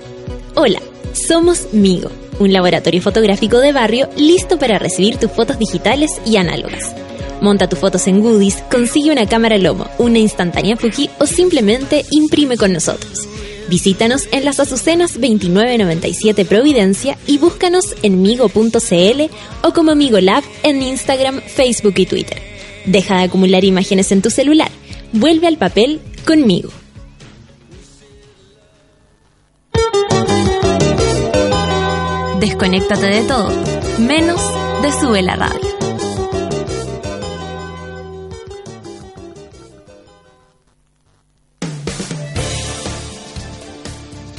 Hola, somos Migo un laboratorio fotográfico de barrio listo para recibir tus fotos digitales y análogas. Monta tus fotos en Goodies, consigue una cámara Lomo, una instantánea Fuji o simplemente imprime con nosotros. Visítanos en las Azucenas 2997 Providencia y búscanos en migo.cl o como Migo Lab en Instagram, Facebook y Twitter. Deja de acumular imágenes en tu celular. Vuelve al papel conmigo. Desconéctate de todo, menos de Sube la Radio.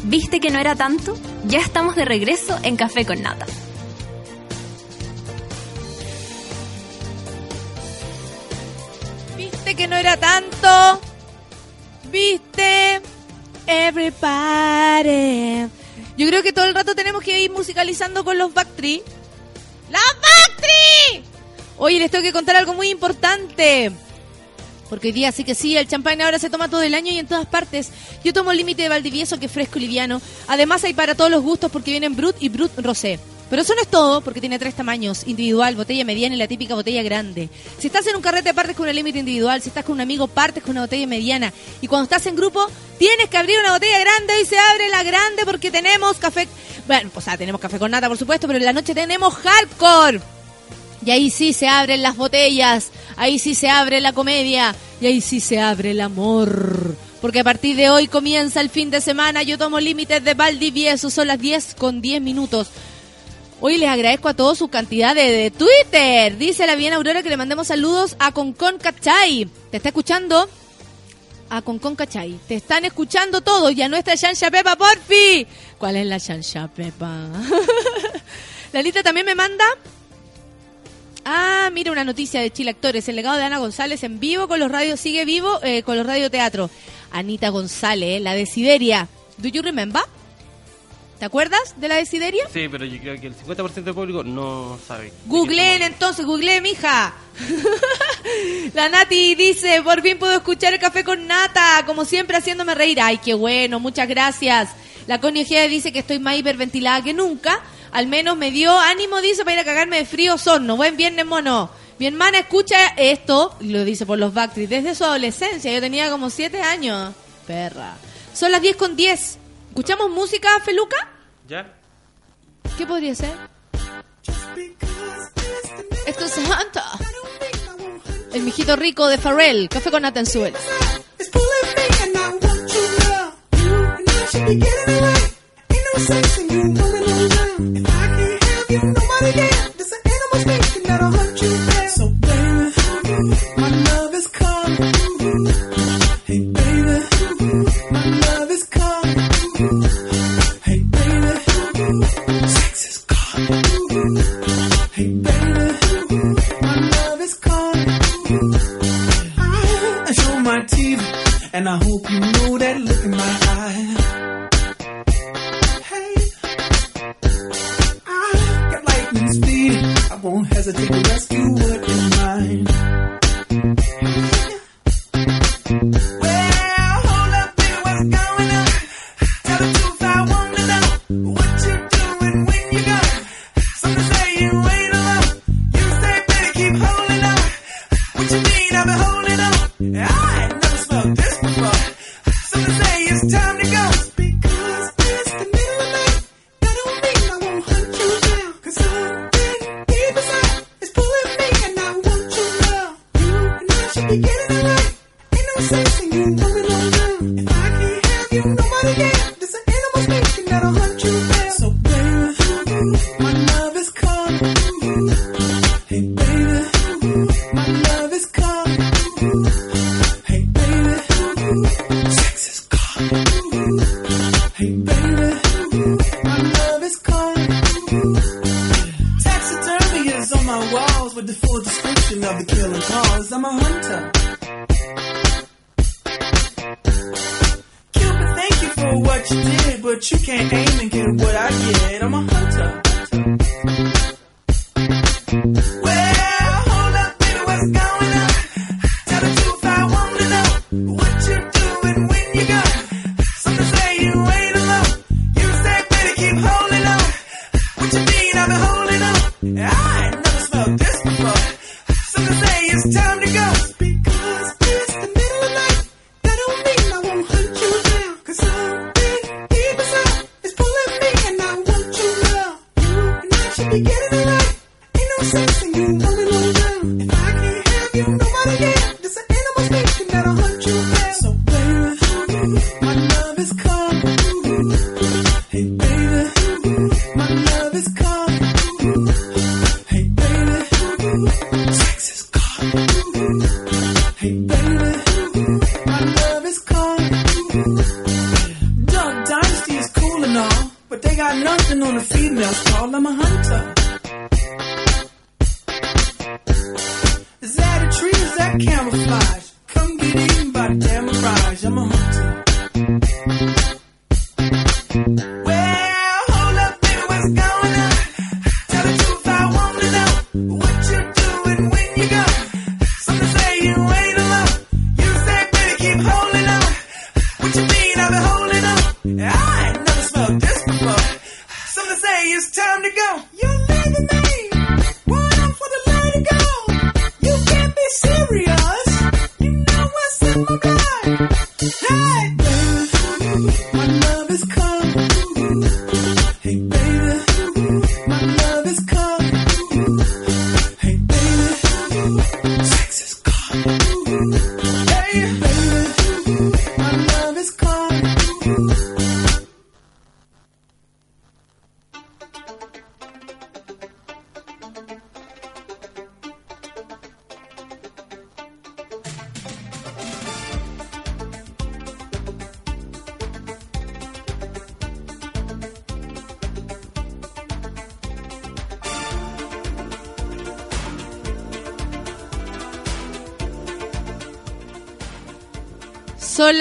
¿Viste que no era tanto? Ya estamos de regreso en Café con Nata. ¿Viste que no era tanto? ¿Viste? Everybody yo creo que todo el rato tenemos que ir musicalizando con los Backtree. ¡Las Backtree! Oye, les tengo que contar algo muy importante. Porque hoy día sí que sí, el champán ahora se toma todo el año y en todas partes. Yo tomo el límite de Valdivieso, que es fresco liviano. Además hay para todos los gustos porque vienen Brut y Brut Rosé. Pero eso no es todo, porque tiene tres tamaños, individual, botella mediana y la típica botella grande. Si estás en un carrete partes con una límite individual, si estás con un amigo partes con una botella mediana. Y cuando estás en grupo, tienes que abrir una botella grande y se abre la grande porque tenemos café... Bueno, o sea, tenemos café con nata, por supuesto, pero en la noche tenemos hardcore. Y ahí sí se abren las botellas, ahí sí se abre la comedia, y ahí sí se abre el amor. Porque a partir de hoy comienza el fin de semana, yo tomo límites de Valdivieso, son las 10 con 10 minutos. Hoy les agradezco a todos su cantidad de, Twitter. Dice la bien Aurora que le mandemos saludos a Concon Cachay. ¿Te está escuchando? A Concon Cachay. Te están escuchando todos y a nuestra Shansha Pepa, porfi. ¿Cuál es la Shansha Pepa? Lalita también me manda. Ah, mira una noticia de Chile Actores. El legado de Ana González en vivo con los radios, sigue vivo eh, con los radioteatros. Anita González, la de Siberia. ¿Do you remember? ¿Te acuerdas de la desideria? Sí, pero yo creo que el 50% del público no sabe. Googleen entonces, googleen, mija. la Nati dice, por fin puedo escuchar el café con nata, como siempre haciéndome reír. Ay, qué bueno, muchas gracias. La Connie Ojeda dice que estoy más hiperventilada que nunca. Al menos me dio ánimo, dice, para ir a cagarme de frío sorno. Buen viernes, mono. Mi hermana escucha esto, y lo dice por los Backstreet, desde su adolescencia. Yo tenía como 7 años. Perra. Son las 10 con 10. ¿Escuchamos música, Feluca? Ya. ¿Qué podría ser? Esto es Santa. El mijito rico de Farrell. Café con nata en. I hope you know that look in my eye. Hey, I got lightning speed. I won't hesitate to rest.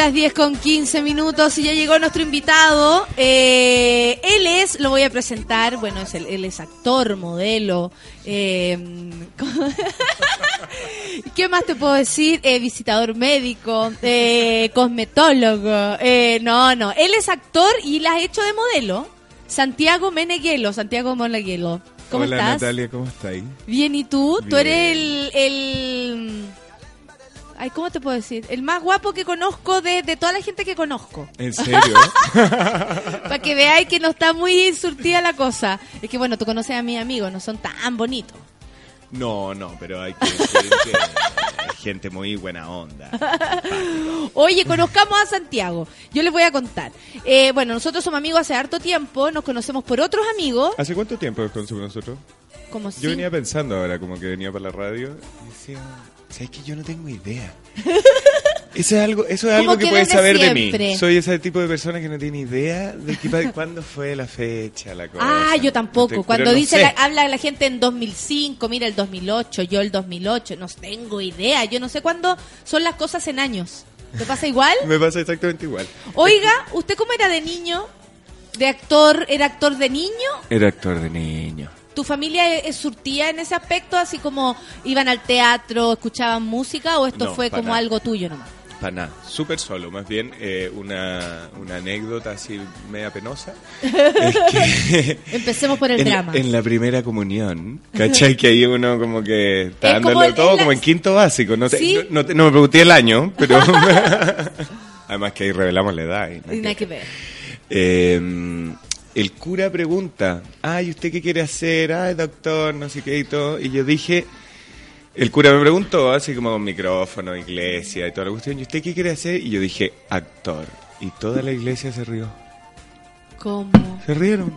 las 10 con 15 minutos y ya llegó nuestro invitado. Eh, él es, lo voy a presentar, bueno, es el, él es actor, modelo. Eh, ¿Qué más te puedo decir? Eh, visitador médico, eh, cosmetólogo. Eh, no, no, él es actor y la ha hecho de modelo. Santiago Meneguelo, Santiago Meneguelo. ¿Cómo Hola, estás? Natalia, ¿cómo estás? Bien, ¿y tú? Tú eres el, el Ay, ¿cómo te puedo decir? El más guapo que conozco de, de toda la gente que conozco. ¿En serio? Para que veáis que no está muy surtida la cosa. Es que, bueno, tú conoces a mis amigos, no son tan bonitos. no, no, pero hay que decir que hay gente muy buena onda. Oye, conozcamos a Santiago. Yo les voy a contar. Eh, bueno, nosotros somos amigos hace harto tiempo, nos conocemos por otros amigos. ¿Hace cuánto tiempo nos conocemos nosotros? Como si... Yo venía pensando ahora, como que venía para la radio, y decía, ¿sabes que yo no tengo idea? Eso es algo, eso es algo que, que puedes saber de siempre. mí. Soy ese tipo de persona que no tiene idea de pa- cuándo fue la fecha, la cosa. Ah, yo tampoco. Cuando no dice sé. la- habla la gente en 2005, mira el 2008, yo el 2008, no tengo idea. Yo no sé cuándo son las cosas en años. ¿Te pasa igual? Me pasa exactamente igual. Oiga, ¿usted cómo era de niño? ¿De actor? ¿Era actor de niño? Era actor de niño. ¿Tu familia es, es surtía en ese aspecto? Así como iban al teatro, escuchaban música o esto No, fue como nada. algo tuyo nomás? Para nada, súper solo. Más bien eh, una, una anécdota así media penosa. es que Empecemos por el en, drama. en la primera comunión, ¿cachai? Que ahí uno como que está Es dándolo el- todo en la- como en quinto básico. No, te- ¿Sí? no, no te- no me pregunté el año, pero... Además que ahí revelamos la edad. y nada que que ver. eh, el cura pregunta, ay, ¿usted qué quiere hacer? Ay, doctor, no sé qué y todo. Y yo dije, el cura me preguntó, así como con micrófono, iglesia y toda la cuestión, ¿y usted qué quiere hacer? Y yo dije, actor. Y toda la iglesia se rió. ¿Cómo? Se rieron.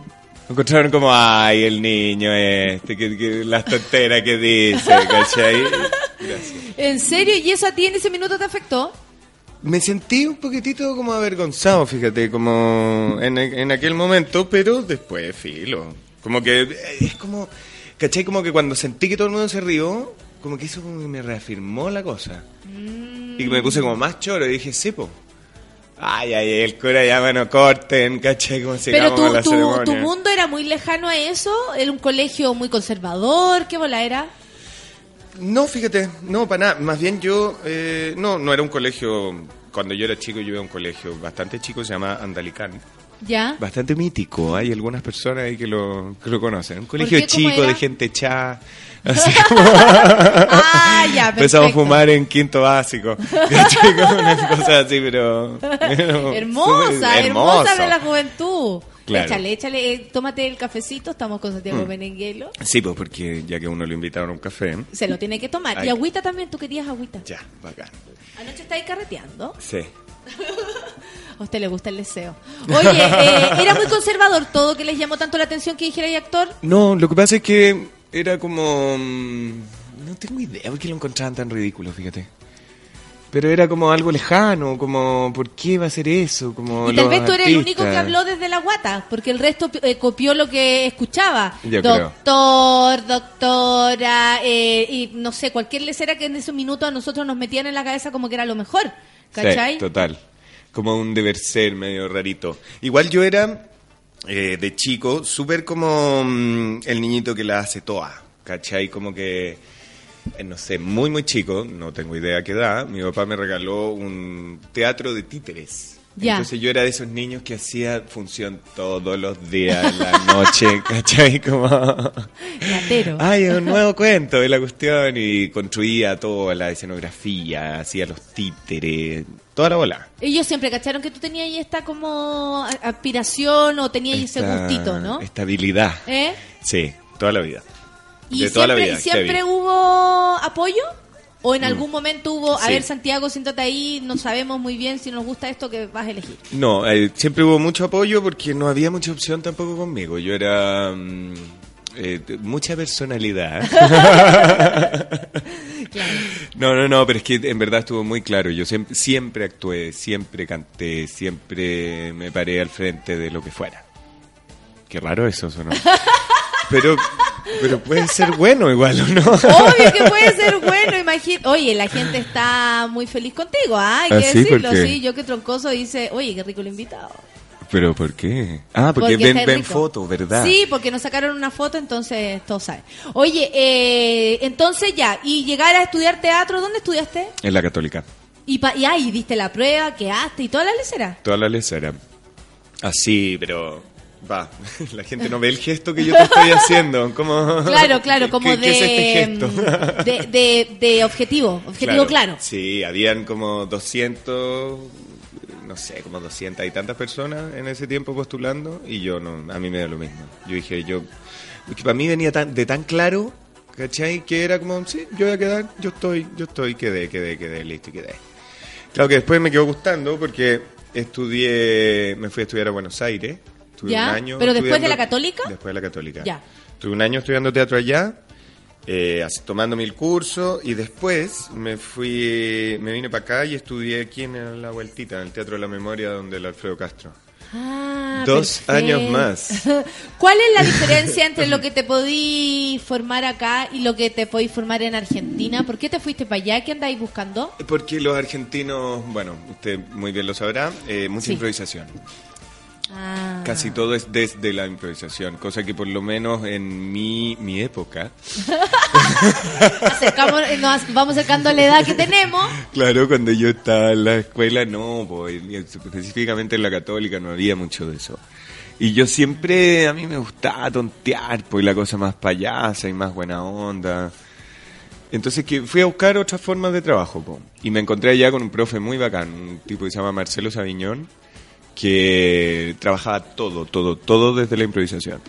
Encontraron como, ay, el niño este, que, que las tonteras que dice, ¿cachai? Gracias. ¿En serio? ¿Y eso a ti en ese minuto te afectó? Me sentí un poquitito como avergonzado, fíjate, como en, en aquel momento, pero después, filo. Como que eh, es como, ¿cachai? Como que cuando sentí que todo el mundo se rió, como que eso como que me reafirmó la cosa. Y que me puse como más choro y dije, sí, po. Ay, ay, el cura ya, bueno, corten, ¿cachai? Como Pero sigamos tu, la tu, ceremonia. tu mundo era muy lejano a eso, era un colegio muy conservador, ¿qué bola era? No, fíjate, no, para nada. Más bien yo, eh, no, no era un colegio. Cuando yo era chico, yo iba a un colegio bastante chico, se llama Andalicán. ¿Ya? Bastante mítico, hay algunas personas ahí que lo, que lo conocen. Un colegio chico, de gente chá. Así como. Ah, ya, Empezamos a fumar en quinto básico. ¿Cachai? Como una cosa así, pero. pero hermosa, hermosa de la juventud. Claro. Échale, échale, eh, tómate el cafecito, estamos con Santiago Mm. Benenguelo. Sí, pues porque ya que uno lo invitaron a un café. Se lo tiene que tomar. Ay. Y agüita también, tú querías agüita. Ya, bacán. Anoche estáis carreteando. Sí. A usted le gusta el deseo. Oye, eh, era muy conservador todo que les llamó tanto la atención que dijera y actor. No, lo que pasa es que era como... mm, No tengo idea por qué lo encontraban tan ridículo, fíjate. Pero era como algo lejano, como ¿por qué va a ser eso? Como Y tal vez tú eres el único que habló desde la guata, porque el resto eh, copió lo que escuchaba. Yo creo. Doctor, doctora, eh, y no sé, cualquier lecera que en esos minutos a nosotros nos metían en la cabeza como que era lo mejor. ¿Cachai? Sí, total. Como un deber ser medio rarito. Igual yo era, eh, de chico, súper como mm, el niñito que la hace toda. ¿Cachai? Como que, no sé, muy, muy chico, no tengo idea qué edad, mi papá me regaló un teatro de títeres. Ya. Entonces yo era de esos niños que hacía función todos los días, en la noche, ¿cachai? Como... Ratero. Ay, un nuevo cuento de la cuestión y construía toda la escenografía, hacía los títeres, toda la bola. Ellos siempre cacharon que tú tenías ahí esta como aspiración o tenías ahí ese Esta gustito, ¿no? Estabilidad. ¿Eh? Sí, toda la vida. ¿Y de toda la siempre, vida. y siempre hubo apoyo? ¿O en Mm. algún momento hubo, a Sí. ver Santiago, siéntate ahí, no sabemos muy bien si nos gusta esto que vas a elegir? No, eh, siempre hubo mucho apoyo porque no había mucha opción tampoco conmigo. Yo era mm, eh, mucha personalidad. No, no, no, pero es que en verdad estuvo muy claro. Yo siempre, siempre actué, siempre canté, siempre me paré al frente de lo que fuera. Qué raro eso, ¿no? Pero, pero puede ser bueno igual, ¿o no? Obvio que puede ser bueno, imagínate. Oye, la gente está muy feliz contigo, ¿ah? hay ¿Ah, que sí? decirlo, sí. Yo que troncoso dice, oye, qué rico el invitado. ¿Pero por qué? Ah, porque, Porque ven, ven fotos, ¿verdad? Sí, porque nos sacaron una foto, entonces todos saben. Oye, eh, entonces ya, y llegar a estudiar teatro, ¿dónde estudiaste? En la católica. Y, pa- y ahí diste la prueba, quedaste y toda la lecera. Toda la lecera. Así, pero Va, la gente no ve el gesto que yo te estoy haciendo. Como, Claro, claro, ¿qué- como qué- de, qué es este gesto? de, de, de objetivo, objetivo claro. Sí, habían como 200, no sé, como 200 y tantas personas en ese tiempo postulando y yo no, a mí me da lo mismo. Yo dije, yo, que para mí venía tan, de tan claro, ¿cachai? Que era como, sí, yo voy a quedar, yo estoy, yo estoy, quedé, quedé, quedé, listo y quedé. Claro que después me quedó gustando porque estudié, me fui a estudiar a Buenos Aires. Estuve ¿Ya? un año ¿Pero después de la Católica? Después de la Católica. Ya. Estuve un año estudiando teatro allá, eh, tomando mil cursos y después me fui, me vine para acá y estudié aquí en la vueltita, en el Teatro de la Memoria, donde el Alfredo Castro. Ah, Dos perfecto. años más. ¿Cuál es la diferencia entre lo que te podí formar acá y lo que te podí formar en Argentina? ¿Por qué te fuiste para allá? ¿Qué andáis buscando? Porque los argentinos, bueno, usted muy bien lo sabrá, eh, mucha Sí. improvisación. Ah. Casi todo es desde la improvisación, cosa que por lo menos en mi, mi época, eh, nos vamos acercando a la edad que tenemos. Claro, cuando yo estaba en la escuela, no, pues, específicamente en la católica no había mucho de eso. Y yo siempre, a mí me gustaba tontear, pues la cosa más payasa y más buena onda. Entonces que fui a buscar otras formas de trabajo, po. y me encontré allá con un profe muy bacán, un tipo que se llama Marcelo Sabiñón, que trabajaba todo, todo, todo desde la improvisación.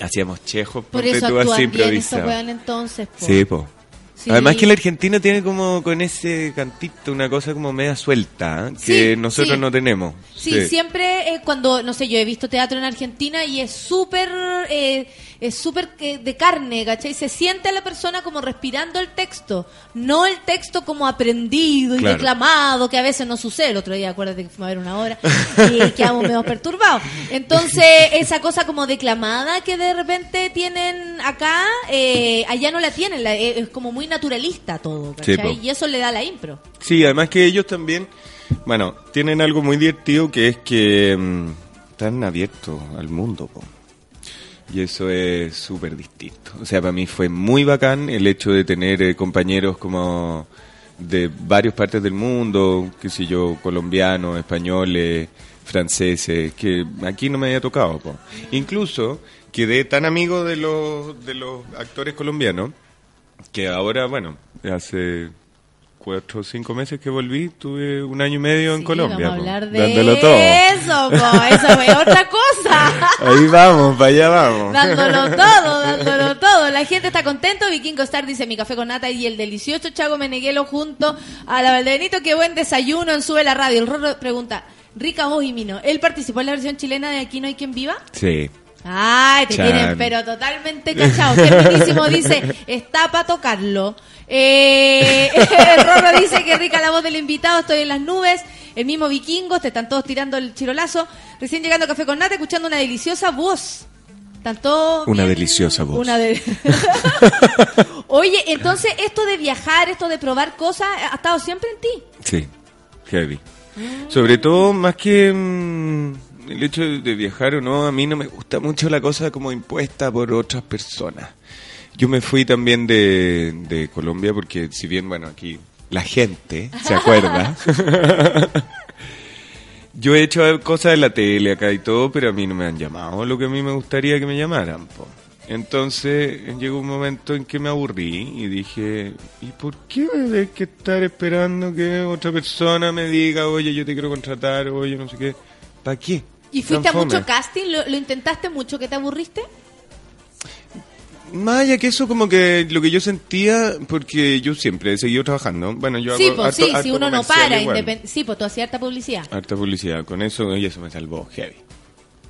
Hacíamos chejos, Por eso tú, así weón entonces. po. Sí, po. Sí. Además que la Argentina tiene como con ese cantito una cosa como media suelta, ¿eh? que Sí, nosotros sí. no tenemos. Sí, siempre eh, cuando, no sé, yo he visto teatro en Argentina y es súper, eh, es súper de carne, ¿cachai? Se siente a la persona como respirando el texto, no el texto como aprendido y Claro. declamado, que a veces no sucede. El otro día, acuérdate que fuimos a ver una hora y quedamos medio perturbados. Entonces, esa cosa como declamada que de repente tienen acá, eh, allá no la tienen, la- eh, es como muy naturalista todo, ¿cachai? y eso le da la impro. Sí, además que ellos también, bueno, tienen algo muy divertido que es que mm, están abiertos al mundo, po. Y eso es súper distinto. O sea, para mí fue muy bacán el hecho de tener eh, compañeros como de varias partes del mundo, qué sé yo, colombianos, españoles, franceses, que aquí no me había tocado. po. Incluso quedé tan amigo de los, de los actores colombianos que ahora, bueno, hace cuatro o cinco meses que volví, tuve un año y medio en Colombia. Vamos a po, hablar de dándolo todo. eso, po, eso fue otra cosa. Ahí vamos, para allá vamos. dándolo todo, dándolo todo. La gente está contento. Vikingo Star dice mi café con nata y el delicioso Chago Meneguelo junto a la Valdebenito. Qué buen desayuno en Sube la Radio. El Rorro pregunta, rica voz y mino. ¿Él participó en la versión chilena de Aquí no hay quien viva? Sí. Ay, te Chan. tienen pero totalmente cachado. Qué buenísimo dice, está para tocarlo. Eh, Rorro dice que rica la voz del invitado, estoy en las nubes. El mismo vikingo, te están todos tirando el chirolazo. Recién llegando a Café con Nata, escuchando una deliciosa voz. Todos Una bien- deliciosa voz. Una de- Oye, entonces esto de viajar, esto de probar cosas, ha estado siempre en ti. Sí, heavy. Sobre todo, más que mm, el hecho de viajar o no, a mí no me gusta mucho la cosa como impuesta por otras personas. Yo me fui también de, de Colombia porque si bien, bueno, aquí la gente se acuerda. Yo he hecho cosas en la tele acá y todo, pero a mí no me han llamado lo que a mí me gustaría que me llamaran. po. Entonces llegó un momento en que me aburrí y dije, ¿y por qué voy a que estar esperando que otra persona me diga, oye, yo te quiero contratar, oye, no sé qué? ¿Para qué? ¿Y fuiste a mucho casting? ¿Lo, lo intentaste mucho que te aburriste? Más allá que eso, como que lo que yo sentía, porque yo siempre he seguido trabajando. Bueno, yo Sí, hago pues harto- sí, si harto uno no para. Sí, pues tú hacías harta publicidad. Harta publicidad, con eso, y eso me salvó heavy.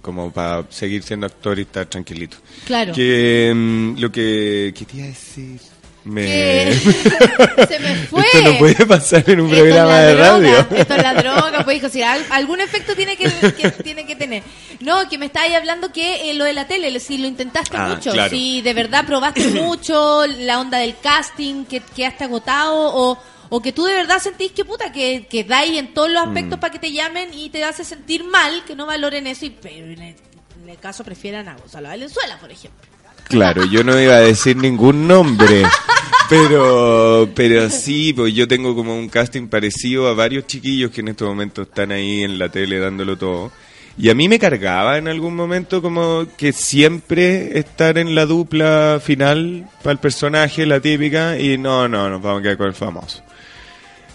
Como para seguir siendo actor y estar tranquilito. Claro. Que mm, lo que, ¿qué te iba a decir? Me... Que- Se me fue. Esto no puede pasar en un Esto es programa de droga, radio. Esto es la droga, pues hijo, si al- algún efecto tiene que, que tiene que tener. No, que me estáis hablando que eh, lo de la tele, si lo intentaste Ah, mucho, claro. si de verdad probaste mucho la onda del casting, que quedaste agotado o, o que tú de verdad sentís que puta, que, que dais en todos los aspectos Mm. para que te llamen y te hace sentir mal, que no valoren eso y pero en el, en el caso prefieran a Gonzalo Valenzuela, por ejemplo. Claro, yo no iba a decir ningún nombre, pero pero sí, pues yo tengo como un casting parecido a varios chiquillos que en estos momentos están ahí en la tele dándolo todo. Y a mí me cargaba en algún momento como que siempre estar en la dupla final para el personaje, la típica, y no, no, nos vamos a quedar con el famoso.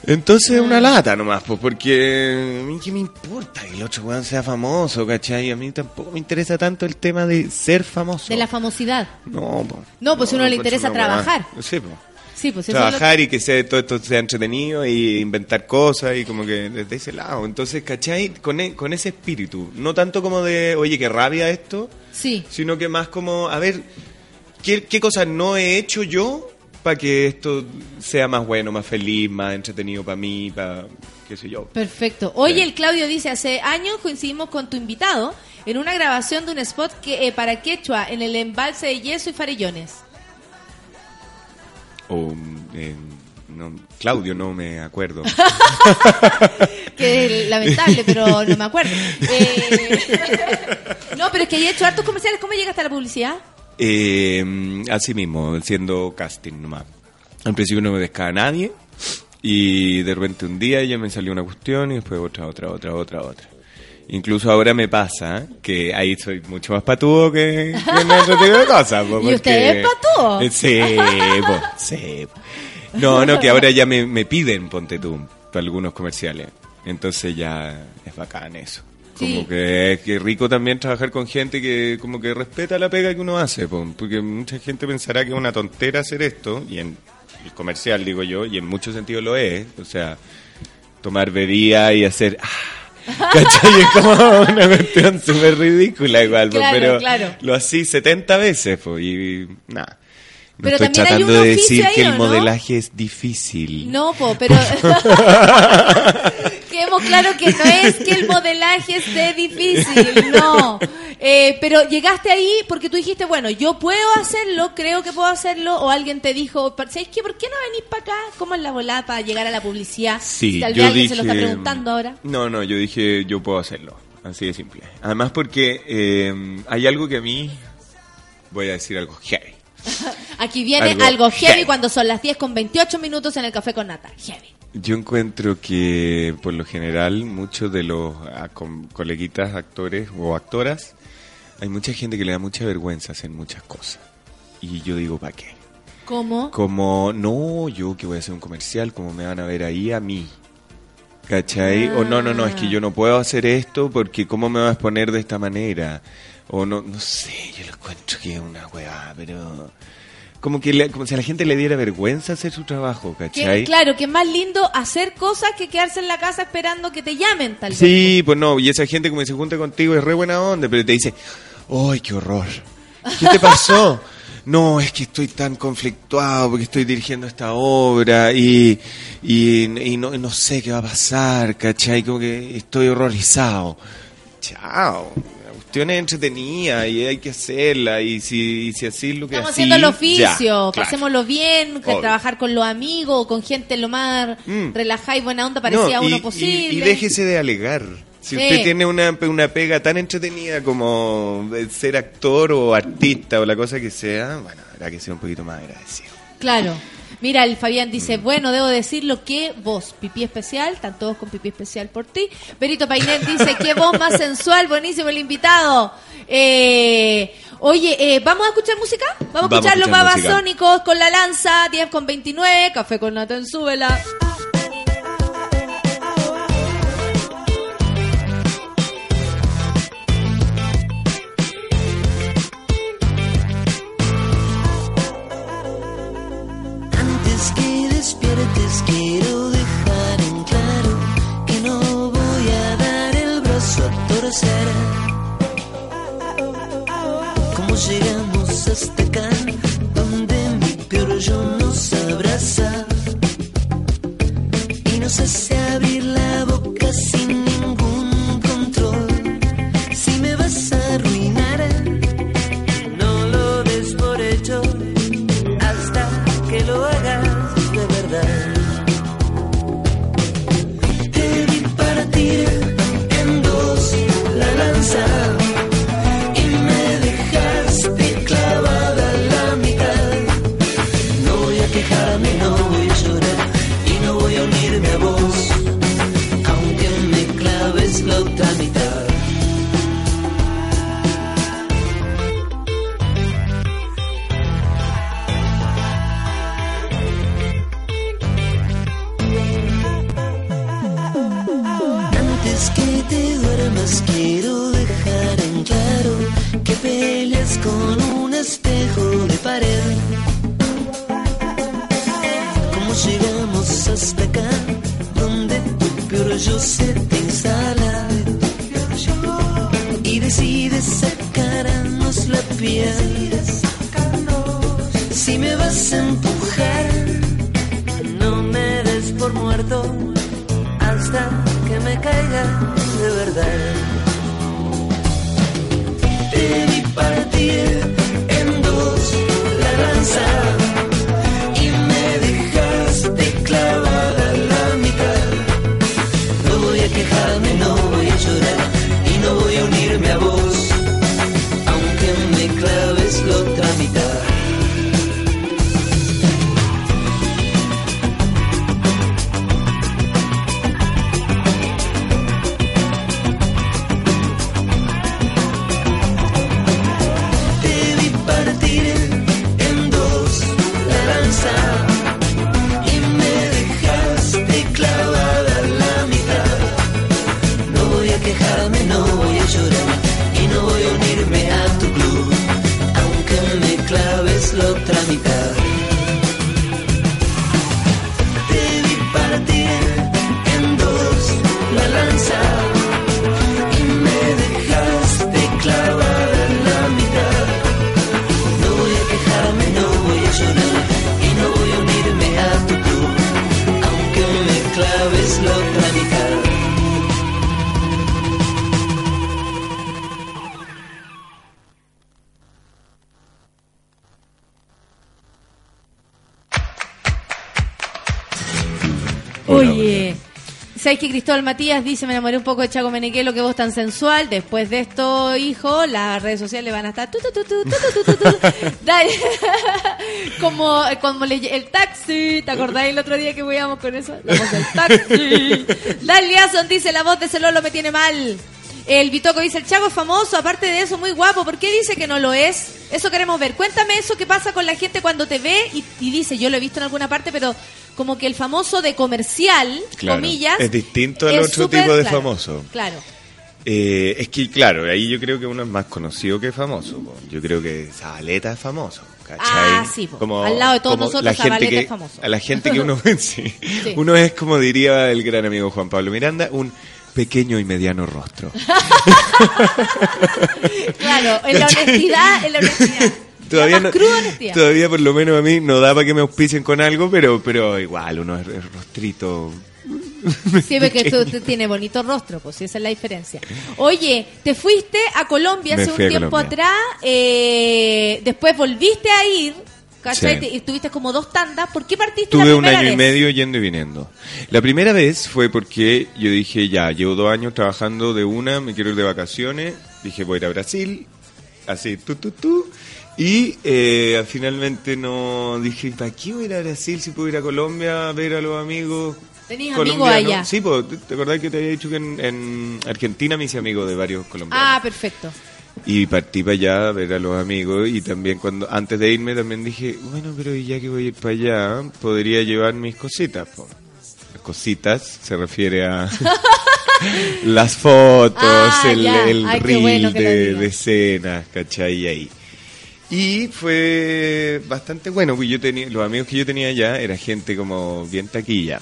Entonces una lata nomás, pues, porque a mí qué me importa que el otro weón sea famoso, ¿cachai? A mí tampoco me interesa tanto el tema de ser famoso. De la famosidad. No, po. No, pues a uno le encuentro interesa trabajar. Sí, pues. Sí, pues es Trabajar y que sea, todo esto sea entretenido y inventar cosas y como que desde ese lado. Entonces, ¿cachai? Con, e- con ese espíritu. No tanto como de, oye, qué rabia esto, Sí. sino que más como, a ver, ¿qué, qué cosas no he hecho yo para que esto sea más bueno, más feliz, más entretenido para mí, para qué sé yo? Perfecto. Oye, el Claudio dice, hace años coincidimos con tu invitado en una grabación de un spot que eh, para Quechua en el embalse de Yeso y Farellones. O, eh, no, Claudio, no me acuerdo. Que es lamentable, pero no me acuerdo. Eh, no, pero es que hay hecho hartos comerciales. ¿Cómo llegaste a la publicidad? Eh, así mismo, siendo casting nomás. Al principio no me pescaba nadie y de repente un día ya me salió una cuestión y después otra, otra, otra, otra, otra. Incluso ahora me pasa que ahí soy mucho más patudo que, que en otro tipo de cosas. po, ¿Y usted es patudo? Eh, Sí, po, sí. po. No, no, que ahora ya me, me piden, ponte tú, para algunos comerciales. Entonces ya es bacán eso. Como que que rico también trabajar con gente que como que respeta la pega que uno hace, po, porque mucha gente pensará que es una tontera hacer esto, y en el comercial digo yo, y en muchos sentidos lo es, o sea, tomar bebida y hacer... ah, ¿Cachai? Es como una cuestión súper ridícula igual, Claro, pero claro. lo así 70 veces, po, y nada. No Pero estoy tratando de decir ahí, que el modelaje es difícil. No, po, pero... Quedemos claro que no es que el modelaje esté difícil, no. Eh, pero llegaste ahí porque tú dijiste, bueno, yo puedo hacerlo, creo que puedo hacerlo, o alguien te dijo, ¿sabes qué? ¿Por qué no venís para acá? ¿Cómo es la volada para llegar a la publicidad? Sí, Tal vez yo alguien dije, se lo está preguntando ahora. No, no, yo dije yo puedo hacerlo, así de simple. Además porque eh, hay algo que a mí voy a decir algo heavy. Aquí viene algo, Algo heavy, heavy. cuando son las 10 con 28 minutos en el café con nata. Heavy. Yo encuentro que por lo general muchos de los ah, coleguitas actores o actoras hay mucha gente que le da mucha vergüenza hacer muchas cosas. Y yo digo, ¿para qué? ¿Cómo? Como, no, yo que voy a hacer un comercial, como me van a ver ahí a mí. ¿Cachai? O no, no, no, es que yo no puedo hacer esto porque ¿cómo me va a exponer de esta manera? O no, no sé, yo lo encuentro que es una weá, pero... Como que le- como si a la gente le diera vergüenza hacer su trabajo, Que, ¿cachai? claro, que es más lindo hacer cosas que quedarse en la casa esperando que te llamen, tal vez. Sí, pues no, y esa gente como se junta contigo es re buena onda, pero te dice, ¡ay, qué horror! ¿Qué te pasó? no, es que estoy tan conflictuado porque estoy dirigiendo esta obra y, y, y no, no sé qué va a pasar, ¿cachai? Como que estoy horrorizado. Chao, cuestión es entretenida y hay que hacerla y si, y si así es lo que Estamos así, haciendo el ya, oficio, claro. pasémoslo bien, que trabajar con los amigos, con gente lo más Mm. relajada y buena onda parecía No, uno y- posible. Y, déjese de alegar. Si Sí. usted tiene una, una pega tan entretenida como ser actor o artista o la cosa que sea, bueno, habrá que ser un poquito más agradecido. Claro. Mira, el Fabián dice, bueno, debo decirlo que vos, pipí especial, están todos con pipí especial por ti. Berito Painet dice, qué voz más sensual, buenísimo el invitado. Eh, oye, eh, ¿vamos a escuchar música? Vamos a Vamos a escuchar los escuchar música. babasónicos con la lanza, 10 con 29, café con nata en súbela. Donde mi peor yo nos abraza y nos hace Cristóbal Matías dice, me enamoré un poco de Chaco Menequelo, que vos tan sensual. Después de esto, hijo, las redes sociales van a estar... Tu, tu, como como le, el taxi, ¿te acordáis el otro día que veíamos con eso? La voz del taxi. Dale dice, la voz de Celolo me tiene mal. El Bitoco dice, el Chaco es famoso, aparte de eso, muy guapo. ¿Por qué dice que no lo es? Eso queremos ver. Cuéntame eso que pasa con la gente cuando te ve y, dice, yo lo he visto en alguna parte, pero como que el famoso de comercial, Claro, comillas. es distinto al otro tipo de claro, famoso. Claro. Eh, es que, claro, ahí yo creo que uno es más conocido que famoso. po. Yo creo que Zabaleta es famoso. ¿cachai? Ah, sí, po. Al lado de todos como nosotros, la gente que- es famoso. A la gente que uno ve, sí. Sí. Uno es, como diría el gran amigo Juan Pablo Miranda, un pequeño y mediano rostro. Claro, en la honestidad, en la honestidad. Todavía, no- todavía por lo menos a mí no da para que me auspicien con algo, pero, pero igual uno es, es rostrito. Sí, porque tú, tú tienes bonito rostro, pues esa es la diferencia. Oye, te fuiste a Colombia Me hace un tiempo Colombia. atrás, eh, después volviste a ir, ¿cachai? Sí. Te- Y estuviste como dos tandas. ¿Por qué partiste Tuve la un año y medio yendo y viniendo. La primera vez fue porque yo dije, ya, llevo dos años trabajando de una, me quiero ir de vacaciones. Dije, voy a ir a Brasil, así, tú, tú, tú. Y eh, finalmente no dije, ¿para qué voy a ir a Brasil si puedo ir a Colombia a ver a los amigos? Tenías amigos allá. Sí, pues, ¿te acordás que te había dicho que en, en Argentina me hice amigo de varios colombianos? Ah, perfecto. Y partí para allá a ver a los amigos y también cuando antes de irme también dije, bueno, pero ya que voy a ir para allá, podría llevar mis cositas. po". Las cositas se refiere a las fotos, Ah, el, ya. el Ay, reel bueno de, de escenas, ¿cachai? Ahí. Y fue bastante bueno, porque yo tenía, los amigos que yo tenía allá era gente como bien taquilla.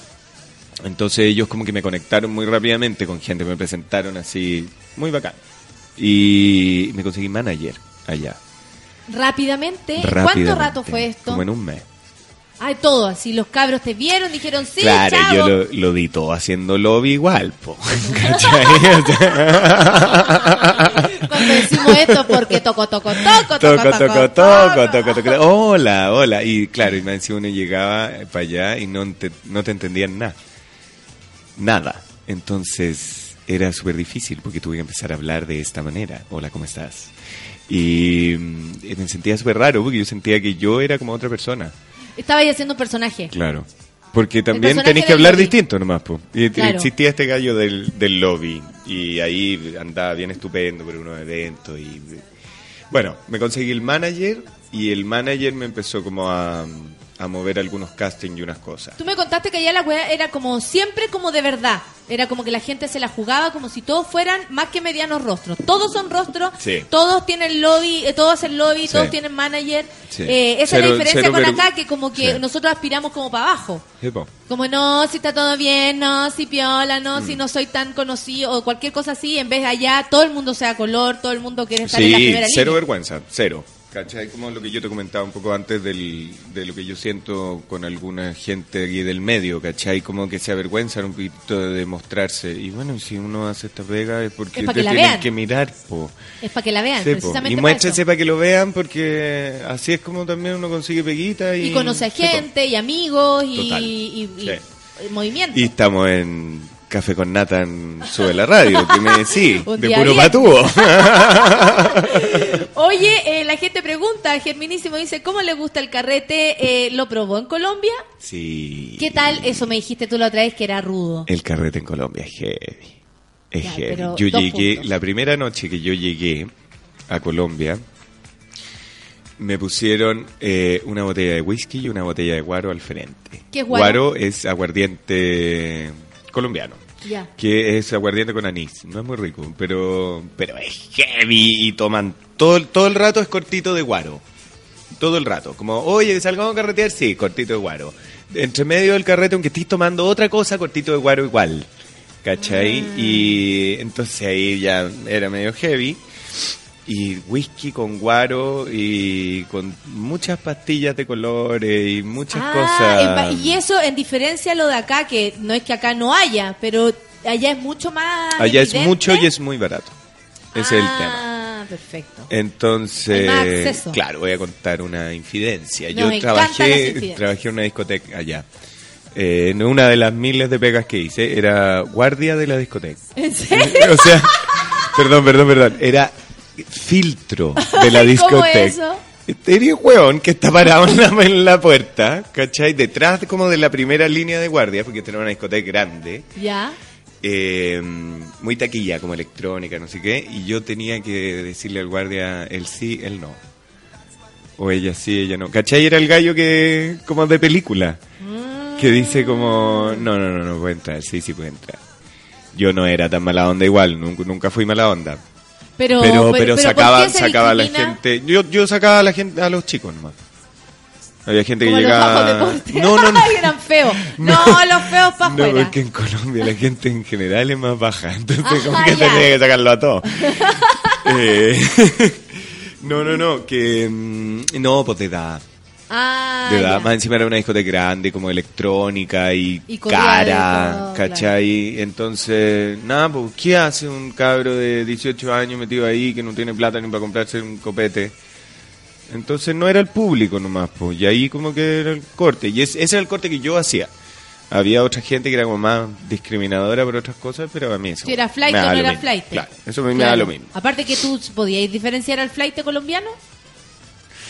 Entonces ellos como que me conectaron muy rápidamente con gente, me presentaron así, muy bacán. Y me conseguí manager allá. Rápidamente. ¿Cuánto rato fue esto? Como en un mes. Ay, todo así. Los cabros te vieron, dijeron sí, claro, chavo. yo lo, lo di todo haciendo lobby igual, po. ¿Cachai? Cuando decimos esto, porque toco, toco, toco, toco, toco, toco, toco, toco. Hola, hola. Y claro, y más encima uno llegaba para allá y no te, no te entendían nada. Nada. Entonces era súper difícil porque tuve que empezar a hablar de esta manera. Hola, ¿cómo estás? Y mm, me sentía súper raro porque yo sentía que yo era como otra persona. Estaba ahí haciendo un personaje. Claro. Porque también tenéis que hablar distinto nomás, po. Y Claro. existía este gallo del, del lobby. Y ahí andaba bien estupendo por unos eventos. Y bueno, me conseguí el manager. Y el manager me empezó como a, a mover algunos castings y unas cosas. Tú me contaste que allá la weá era como siempre como de verdad. Era como que la gente se la jugaba como si todos fueran más que medianos rostros. Todos son rostros, Sí. todos tienen lobby, eh, todos hacen lobby, Sí. todos tienen manager. Sí. Eh, esa es Cero- la diferencia cero con acá, que como que nosotros aspiramos como para abajo. Como no, si está todo bien, no, si piola, no, Mm. si no soy tan conocido o cualquier cosa así, en vez de allá todo el mundo sea color, todo el mundo quiere estar en la Sí, primera cero línea. vergüenza, cero. ¿Cachai? Como lo que yo te comentaba un poco antes del, de lo que yo siento con alguna gente aquí del medio, ¿cachai? Como que se avergüenzan un poquito de demostrarse. Y bueno, si uno hace esta pega es porque Es te tienen vean. que mirar, po. Es para que la vean, Sí, po. precisamente Y para eso. para que lo vean porque así es como también uno consigue peguita y... Y conoce a Sí, gente y amigos y, y- y- Sí. movimiento. Y estamos en Café con Nata en Sube la Radio, que me sí, de puro patúo. Oye, eh, la gente pregunta, Germinísimo dice, ¿cómo le gusta el carrete? Eh, ¿Lo probó en Colombia? Sí. ¿Qué tal? Eso me dijiste tú la otra vez que era rudo. El carrete en Colombia es heavy. Es Ya, heavy. Yo llegué, puntos. la primera noche que yo llegué a Colombia, me pusieron eh, una botella de whisky y una botella de guaro al frente. ¿Qué es guaro? es aguardiente colombiano. Que es aguardiente con anís. No es muy rico, pero, pero es heavy y toman todo, todo el rato es cortito de guaro. Todo el rato. Como, oye, salgamos a carretear, sí, cortito de guaro. Entre medio del carrete, aunque estés tomando otra cosa, cortito de guaro igual. ¿Cachai? Y entonces ahí ya era medio heavy. Y whisky con guaro y con muchas pastillas de colores y muchas Ah, cosas. en y eso en diferencia a lo de acá, que no es que acá no haya, pero allá es mucho más Allá es mucho y es muy barato. Ese es el tema. Ah, perfecto. Entonces, claro, voy a contar una infidencia. Nos Yo trabajé, trabajé en una discoteca allá. Eh, en una de las miles de pegas que hice, era guardia de la discoteca. ¿En serio? o sea, perdón, perdón, perdón. Era filtro de la ¿Cómo discoteca. eso? Tenía un hueón que está parado en la, en la puerta, ¿cachai? Detrás como de la primera línea de guardia, porque esta era una discoteca grande. Ya. eh, muy taquilla, como electrónica, no sé qué, y yo tenía que decirle al guardia el sí, el no. O ella sí, ella no. ¿Cachai? Era el gallo que, como de película, que dice como, no, no, no, no puede entrar, sí, sí puede entrar. Yo no era tan mala onda igual, nunca, nunca fui mala onda. Pero, Pero, pero, ¿por sacaba, sacaba a la gente, yo, yo sacaba a la gente, a los chicos nomás. Había gente que Como llegaba... No, no, no. Eran feos. No, los feos para No, porque en Colombia la gente en general es más baja, entonces como que tenía que sacarlo a todo. Eh, no, no, no, que mm, no, pues de edad, Ah, de edad, más encima era una discoteca grande, como electrónica y, cara, todo, ¿cachai? Entonces, nada, pues, ¿qué hace un cabro de 18 años metido ahí que no tiene plata ni para comprarse un copete? Entonces no era el público nomás, pues, y ahí como que era el corte, y es- ese era el corte que yo hacía. Había otra gente que era como más discriminadora por otras cosas, pero a mí eso Si era flight o no era flight. Claro, eso a mí me da lo mismo. Aparte que tú podías diferenciar al flight colombiano.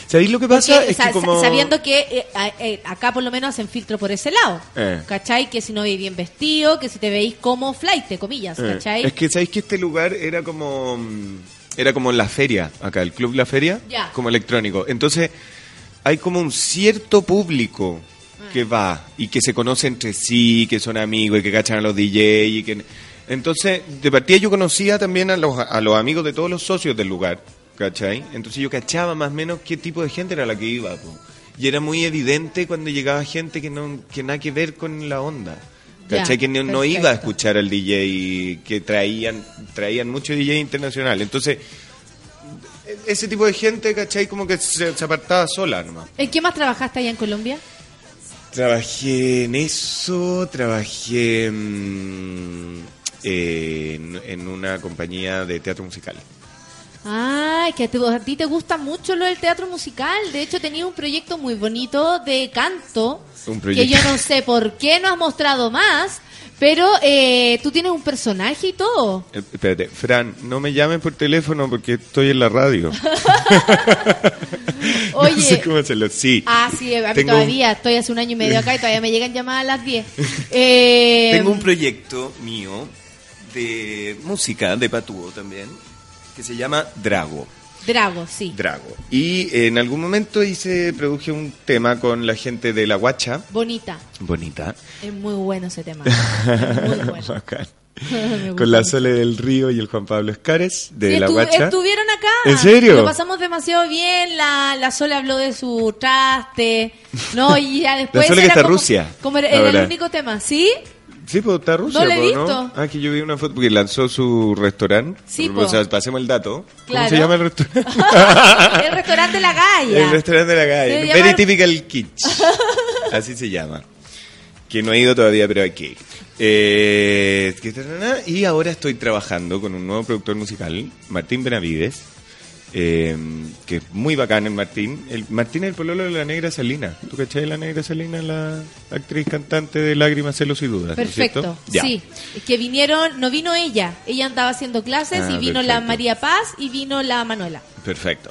¿Sabéis lo que pasa? Porque, es sa- que como... Sabiendo que eh, eh, acá por lo menos hacen filtro por ese lado. Eh. ¿Cachai? Que si no veis bien vestido, que si te veis como flight, comillas, Eh, ¿cachai? Es que sabéis que este lugar era como mm, era como la feria acá, el club La Feria, Ya. como electrónico. Entonces hay como un cierto público Ah. que va y que se conoce entre sí, que son amigos y que cachan a los DJ y que entonces de partida yo conocía también a los a los amigos de todos los socios del lugar, ¿cachai? Entonces yo cachaba más o menos qué tipo de gente era la que iba, po. y era muy evidente cuando llegaba gente que no que nada que ver con la onda. Ya, ¿Cachai? que no, no iba a escuchar al DJ que traían traían mucho DJ internacional. Entonces, ese tipo de gente, ¿cachai? Como que se, se apartaba sola nomás. ¿En qué más trabajaste allá en Colombia? Trabajé en eso, trabajé mm, en, en una compañía de teatro musical. Ay, que a ti, a ti te gusta mucho lo del teatro musical. De hecho, tenía un proyecto muy bonito de canto. Un Que yo no sé por qué no has mostrado más. Pero eh, tú tienes un personaje y todo. Eh, Espérate, Fran, no me llames por teléfono porque estoy en la radio. Oye. no sé cómo hacerlo. Sí. Ah, sí, a mí Tengo- todavía. Estoy hace un año y medio acá y todavía me llegan llamadas a las 10. Eh, Tengo un proyecto mío de música, de patúo también, que se llama Drago. Drago, sí. Drago. Y en algún momento hice, produje un tema con la gente de La Guacha. Bonita. Bonita. Es muy bueno ese tema. Es muy bueno. Bacán. Con la. Sole del Río y el Juan Pablo Escares de Sí, La Guacha. Estuvieron acá. ¿En serio? Lo pasamos demasiado bien. La, la Sole habló de su traste. No, y ya después. Sole que está como- Rusia, Como era, el único tema. ¿Sí? Sí, pues está Rusia, No la he po, visto. Ah, que yo vi una foto porque lanzó su restaurante. Sí, o po. sea, pasemos el dato. Claro. ¿Cómo se llama el restaurante? el restaurante La Galla. el restaurante de la calle. Very Typical Kitsch. Así se llama. Que no he ido todavía, pero ir. Eh, y ahora estoy trabajando con un nuevo productor musical, Martín Benavides. Eh, que es muy bacán el Martín. El Martín es el pololo de la Negra Salina. ¿Tú cachai de la Negra Salina? La actriz cantante de Lágrimas, Celos y Dudas. ¿no es Perfecto. Sí. Es que vinieron, no vino ella. Ella andaba haciendo clases Ah, y vino la. María Paz y vino la Manuela. Perfecto.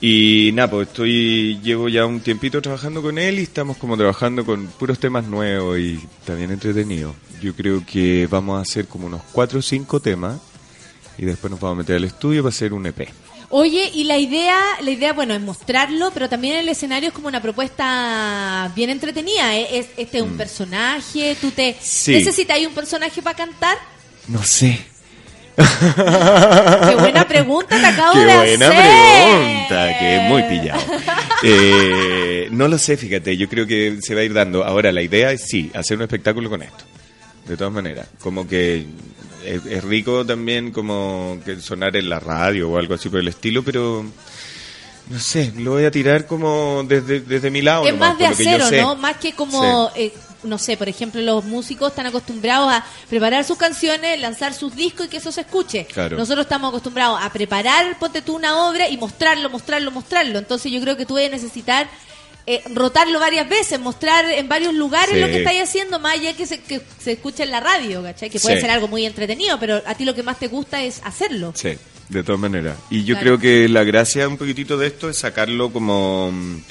Y nada, pues estoy, llevo ya un tiempito trabajando con él y estamos como trabajando con puros temas nuevos y también entretenido. Yo creo que vamos a hacer como unos cuatro o cinco temas y después nos vamos a meter al estudio para hacer un EP. Oye, y la idea, la idea, bueno, es mostrarlo, pero también el escenario es como una propuesta bien entretenida. ¿eh? Es, este es un personaje, tú te Mm. Sí. necesitas un personaje para cantar. No sé. Qué buena pregunta te acabo Qué de buena hacer. pregunta, que es muy pillado. Eh, no lo sé, fíjate, yo creo que se va a ir dando. Ahora, la idea es sí, hacer un espectáculo con esto. De todas maneras, como que es, es rico también como que sonar en la radio o algo así por el estilo, pero no sé, lo voy a tirar como desde, desde mi lado. es nomás, más de acero, sé. ¿no? Más que como, eh, no sé, por ejemplo, los músicos están acostumbrados a preparar sus canciones, lanzar sus discos y que eso se escuche. Claro. Nosotros estamos acostumbrados a preparar, ponte tú una obra y mostrarlo, mostrarlo, mostrarlo. Entonces yo creo que tú vas a necesitar eh, rotarlo varias veces, mostrar en varios lugares Sí. lo que estáis haciendo, más allá que se, que se escuche en la radio, ¿cachai? Que puede Sí. ser algo muy entretenido, pero a ti lo que más te gusta es hacerlo. Sí, de todas maneras. Y yo Claro. creo que la gracia un poquitito de esto es sacarlo como mm,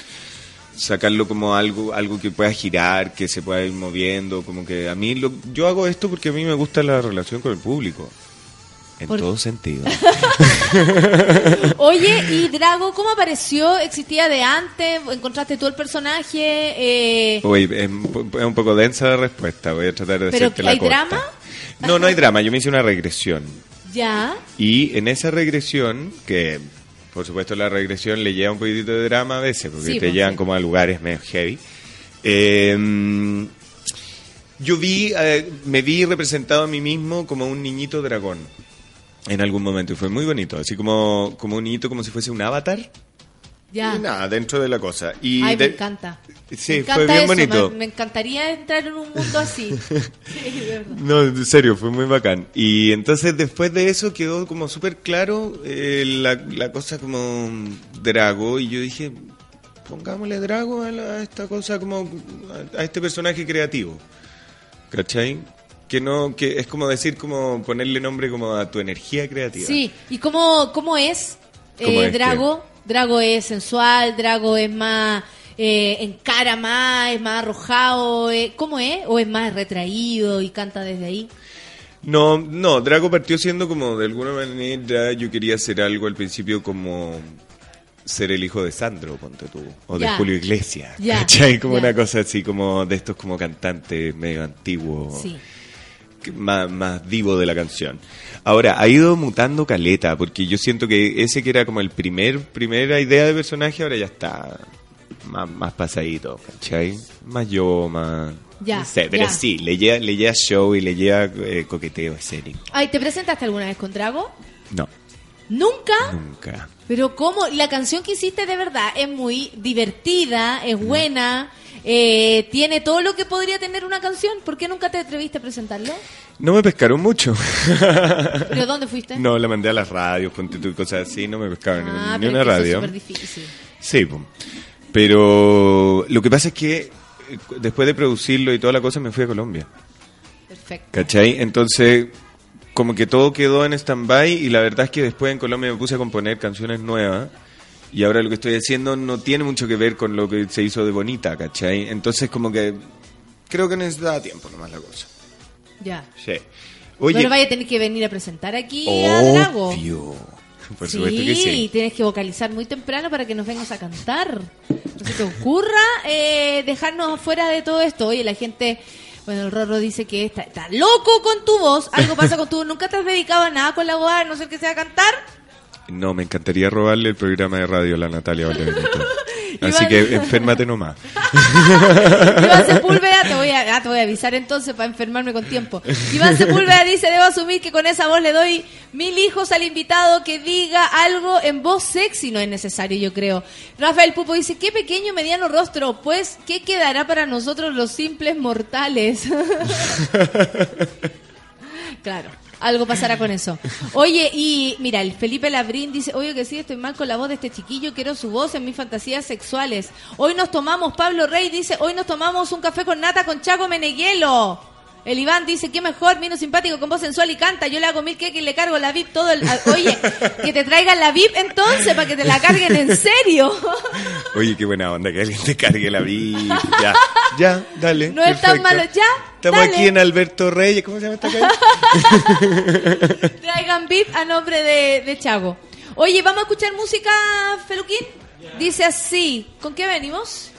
sacarlo como algo algo que pueda girar, que se pueda ir moviendo, como que a mí lo, yo hago esto porque a mí me gusta la relación con el público. En Por- todo sentido. Oye, y Drago, ¿cómo apareció? ¿Existía de antes? ¿Encontraste tú el personaje? Eh, Oye, es, un poco densa la respuesta, voy a tratar de ¿Pero hacerte la hay corta. drama? No, no hay drama, yo me hice una regresión. ya. Y en esa regresión, que por supuesto la regresión le lleva un poquitito de drama a veces, porque Sí, te pues, llevan sí. como a lugares medio heavy. eh, yo vi, eh, me vi representado a mí mismo como un niñito dragón en algún momento y fue muy bonito, así como, como un niñito como si fuese un avatar. Ya. Y nada, dentro de la cosa. Y Ay, de- me encanta. Sí, me encanta fue bien eso, bonito. Me, me encantaría entrar en un mundo así. Sí, de verdad. No, en serio, fue muy bacán. Y entonces después de eso quedó como súper claro eh, la, la cosa como Drago y yo dije, pongámosle Drago a, la- a esta cosa como a, a este personaje creativo. ¿Cachai? Que no, que es como decir, como ponerle nombre como a tu energía creativa. Sí, ¿y cómo, cómo es, ¿Cómo eh, es Drago? Drago es sensual, Drago es más eh, en cara más, es más arrojado, eh, ¿cómo es? ¿O es más retraído y canta desde ahí? No, no, Drago partió siendo como de alguna manera yo quería hacer algo al principio como ser el hijo de Sandro, ponte tú, o de. Julio Iglesias, Ya, ¿cachai? Como una cosa así, como de estos como cantantes medio antiguos, Sí. Más, más divo de la canción. Ahora, ha ido mutando caleta, porque yo siento que ese que era como el primer, primera idea de personaje, ahora ya está más, más pasadito, ¿cachai? Más yo, más... Ya, no sé, pero ya. sí, le lleva, le lleva show y le lleva eh, coqueteo escénico. Ay, ¿te presentaste alguna vez con Drago? No, ¿Nunca? nunca. Pero ¿cómo? La canción que hiciste de verdad es muy divertida, es buena, eh, tiene todo lo que podría tener una canción. ¿Por qué nunca te atreviste a presentarlo? No me pescaron mucho. ¿Pero dónde fuiste? No, la mandé a las radios, ponte tú y cosas así, no me pescaron ni- Ah, ni pero una es que eso radio. es súper difícil. Sí, pero lo que pasa es que eh, después de producirlo y toda la cosa me fui a Colombia. Perfecto. ¿Cachai? Entonces, como que todo quedó en stand-by y la verdad es que después en Colombia me puse a componer canciones nuevas y ahora lo que estoy haciendo no tiene mucho que ver con lo que se hizo de Bonita, ¿cachai? Entonces como que creo que necesitaba tiempo nomás la cosa. Ya. Sí. Oye, Pero vaya a tener que venir a presentar aquí a Drago. obvio. Por supuesto que sí. tienes que vocalizar muy temprano para que nos vengas a cantar. No se te ocurra eh, dejarnos afuera de todo esto. Oye, la gente... Bueno, el Rorro dice que está, está loco con tu voz. Algo pasa con tu voz. ¿Nunca te has dedicado a nada con la voz, a no ser que sea cantar? No, me encantaría robarle el programa de radio a la Natalia Valdebenito. Así Iván- que enférmate nomás. Iván Sepúlveda, te voy, a, ah, te voy a avisar entonces para enfermarme con tiempo. Iván Sepúlveda dice, debo asumir que con esa voz le doy mil hijos al invitado que diga algo en voz sexy. No es necesario, yo creo. Rafael Pupo dice, qué pequeño mediano rostro. Pues, ¿qué quedará para nosotros los simples mortales? claro. Algo pasará con eso. Oye, y mira, el Felipe Labrín dice, oye que sí, estoy mal con la voz de este chiquillo, quiero su voz en mis fantasías sexuales. Hoy nos tomamos, Pablo Rey dice, hoy nos tomamos un café con nata con Chaco Meneguelo. El Iván dice, qué mejor, vino simpático, con voz sensual y canta. Yo le hago mil queques y le cargo la VIP todo el... a- Oye, que te traigan la VIP entonces, para que te la carguen en serio. Oye, qué buena onda que alguien te cargue la vida. Ya, ya, dale. No es tan malo, ya. Estamos dale. aquí en Alberto Reyes. ¿Cómo se llama esta calle? Traigan VIP a nombre de, de Chago. Oye, ¿vamos a escuchar música, Feluquín? Dice así. ¿Con qué venimos?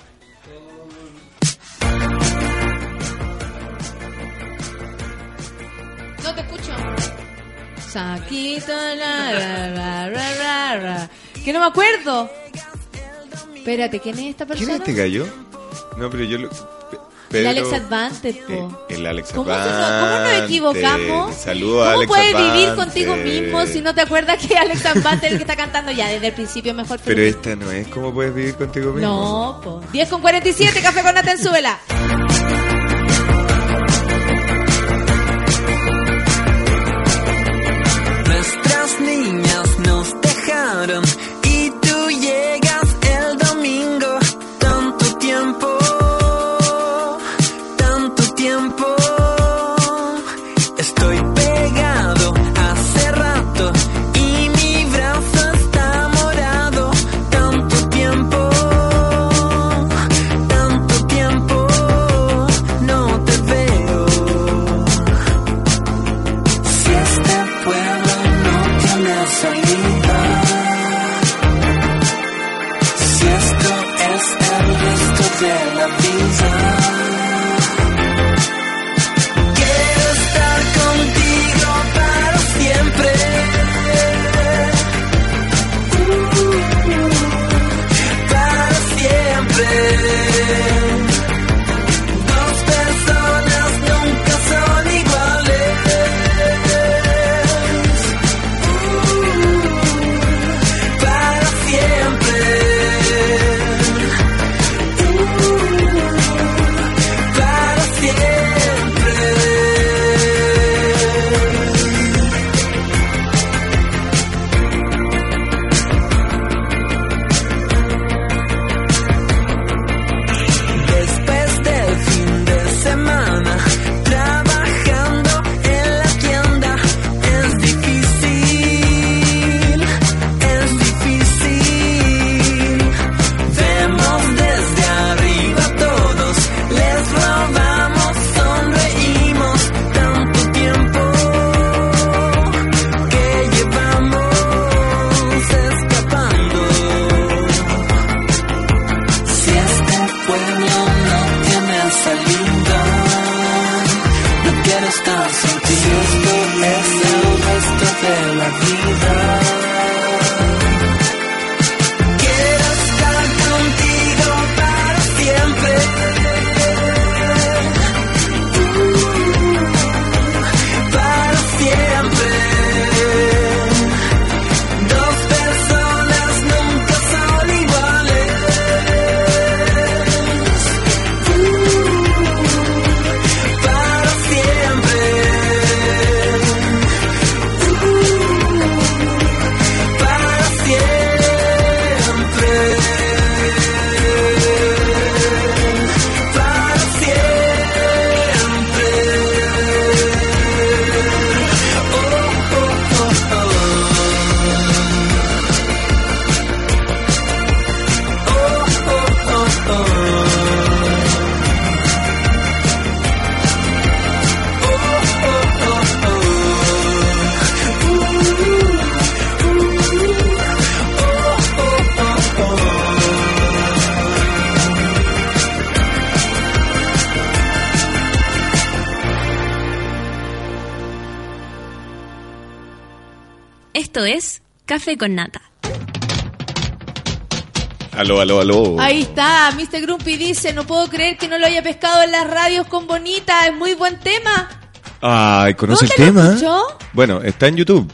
No te escucho. Saquito, la, la, la, la. Que no me acuerdo. Espérate, ¿quién es esta persona? ¿Quién es este gallo? No, pero yo lo... El Alex Advante, po. El Alex ¿Cómo, Advante. cómo nos equivocamos? Saludos a ¿Cómo Alex puedes vivir contigo mismo si no te acuerdas que Alex Advante es el que está cantando ya desde el principio mejor? Pero esta no es cómo puedes vivir contigo mismo. No, po. 10 con 47, café con nata en nos no quiero estar Café con Nata. Aló, aló, aló. Ahí está, Mr. Grumpy dice, no puedo creer que no lo haya pescado en las radios con Bonita, es muy buen tema. Ay, ¿conoce el ¿Dónde lo tema? escuchó? Bueno, está en YouTube.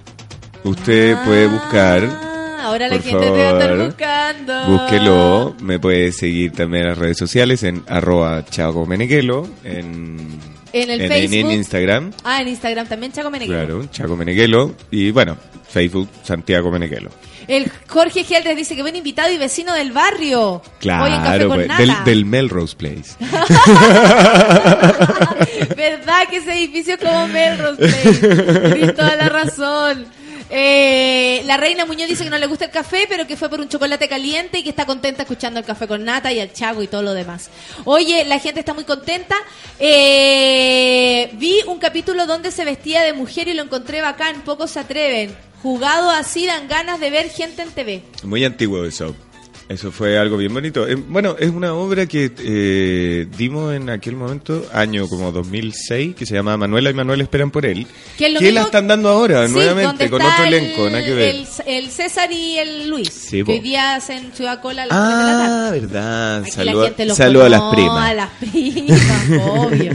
Usted puede buscar. Ah, ahora la gente te va a estar buscando. Búsquelo. Me puede seguir también en las redes sociales en arroba Chago Meneguelo, en, En el en- Facebook. en Instagram. Ah, en Instagram también, Chaco Meneghel. Claro, Chago Meneguelo. Y bueno, Facebook Santiago Meneguelo. El Jorge Geldres dice que buen invitado y vecino del barrio. Hoy en Café Claro, con pues, Nata. del, del Melrose Place. ¿Verdad que ese edificio es como Melrose Place? Tienes toda la razón. Eh, la reina Muñoz dice que no le gusta el café, pero que fue por un chocolate caliente y que está contenta escuchando el café con nata y al chago y todo lo demás. Oye, la gente está muy contenta. Eh, vi un capítulo donde se vestía de mujer y lo encontré bacán. Pocos se atreven. Jugado así dan ganas de ver gente en TV. Muy antiguo eso. Eso fue algo bien bonito. Eh, bueno, es una obra que eh, dimos en aquel momento, año como 2006, que se llama Manuela y Manuel esperan por él. Que es lo la están dando ahora, Sí, nuevamente, con otro el- elenco, nada que ver. El, el César y el Luis. Sí, que hoy día hacen Ciudad Cola a las tres de la tarde. Ah, verdad. La saluda a las primas. A las primas, obvio.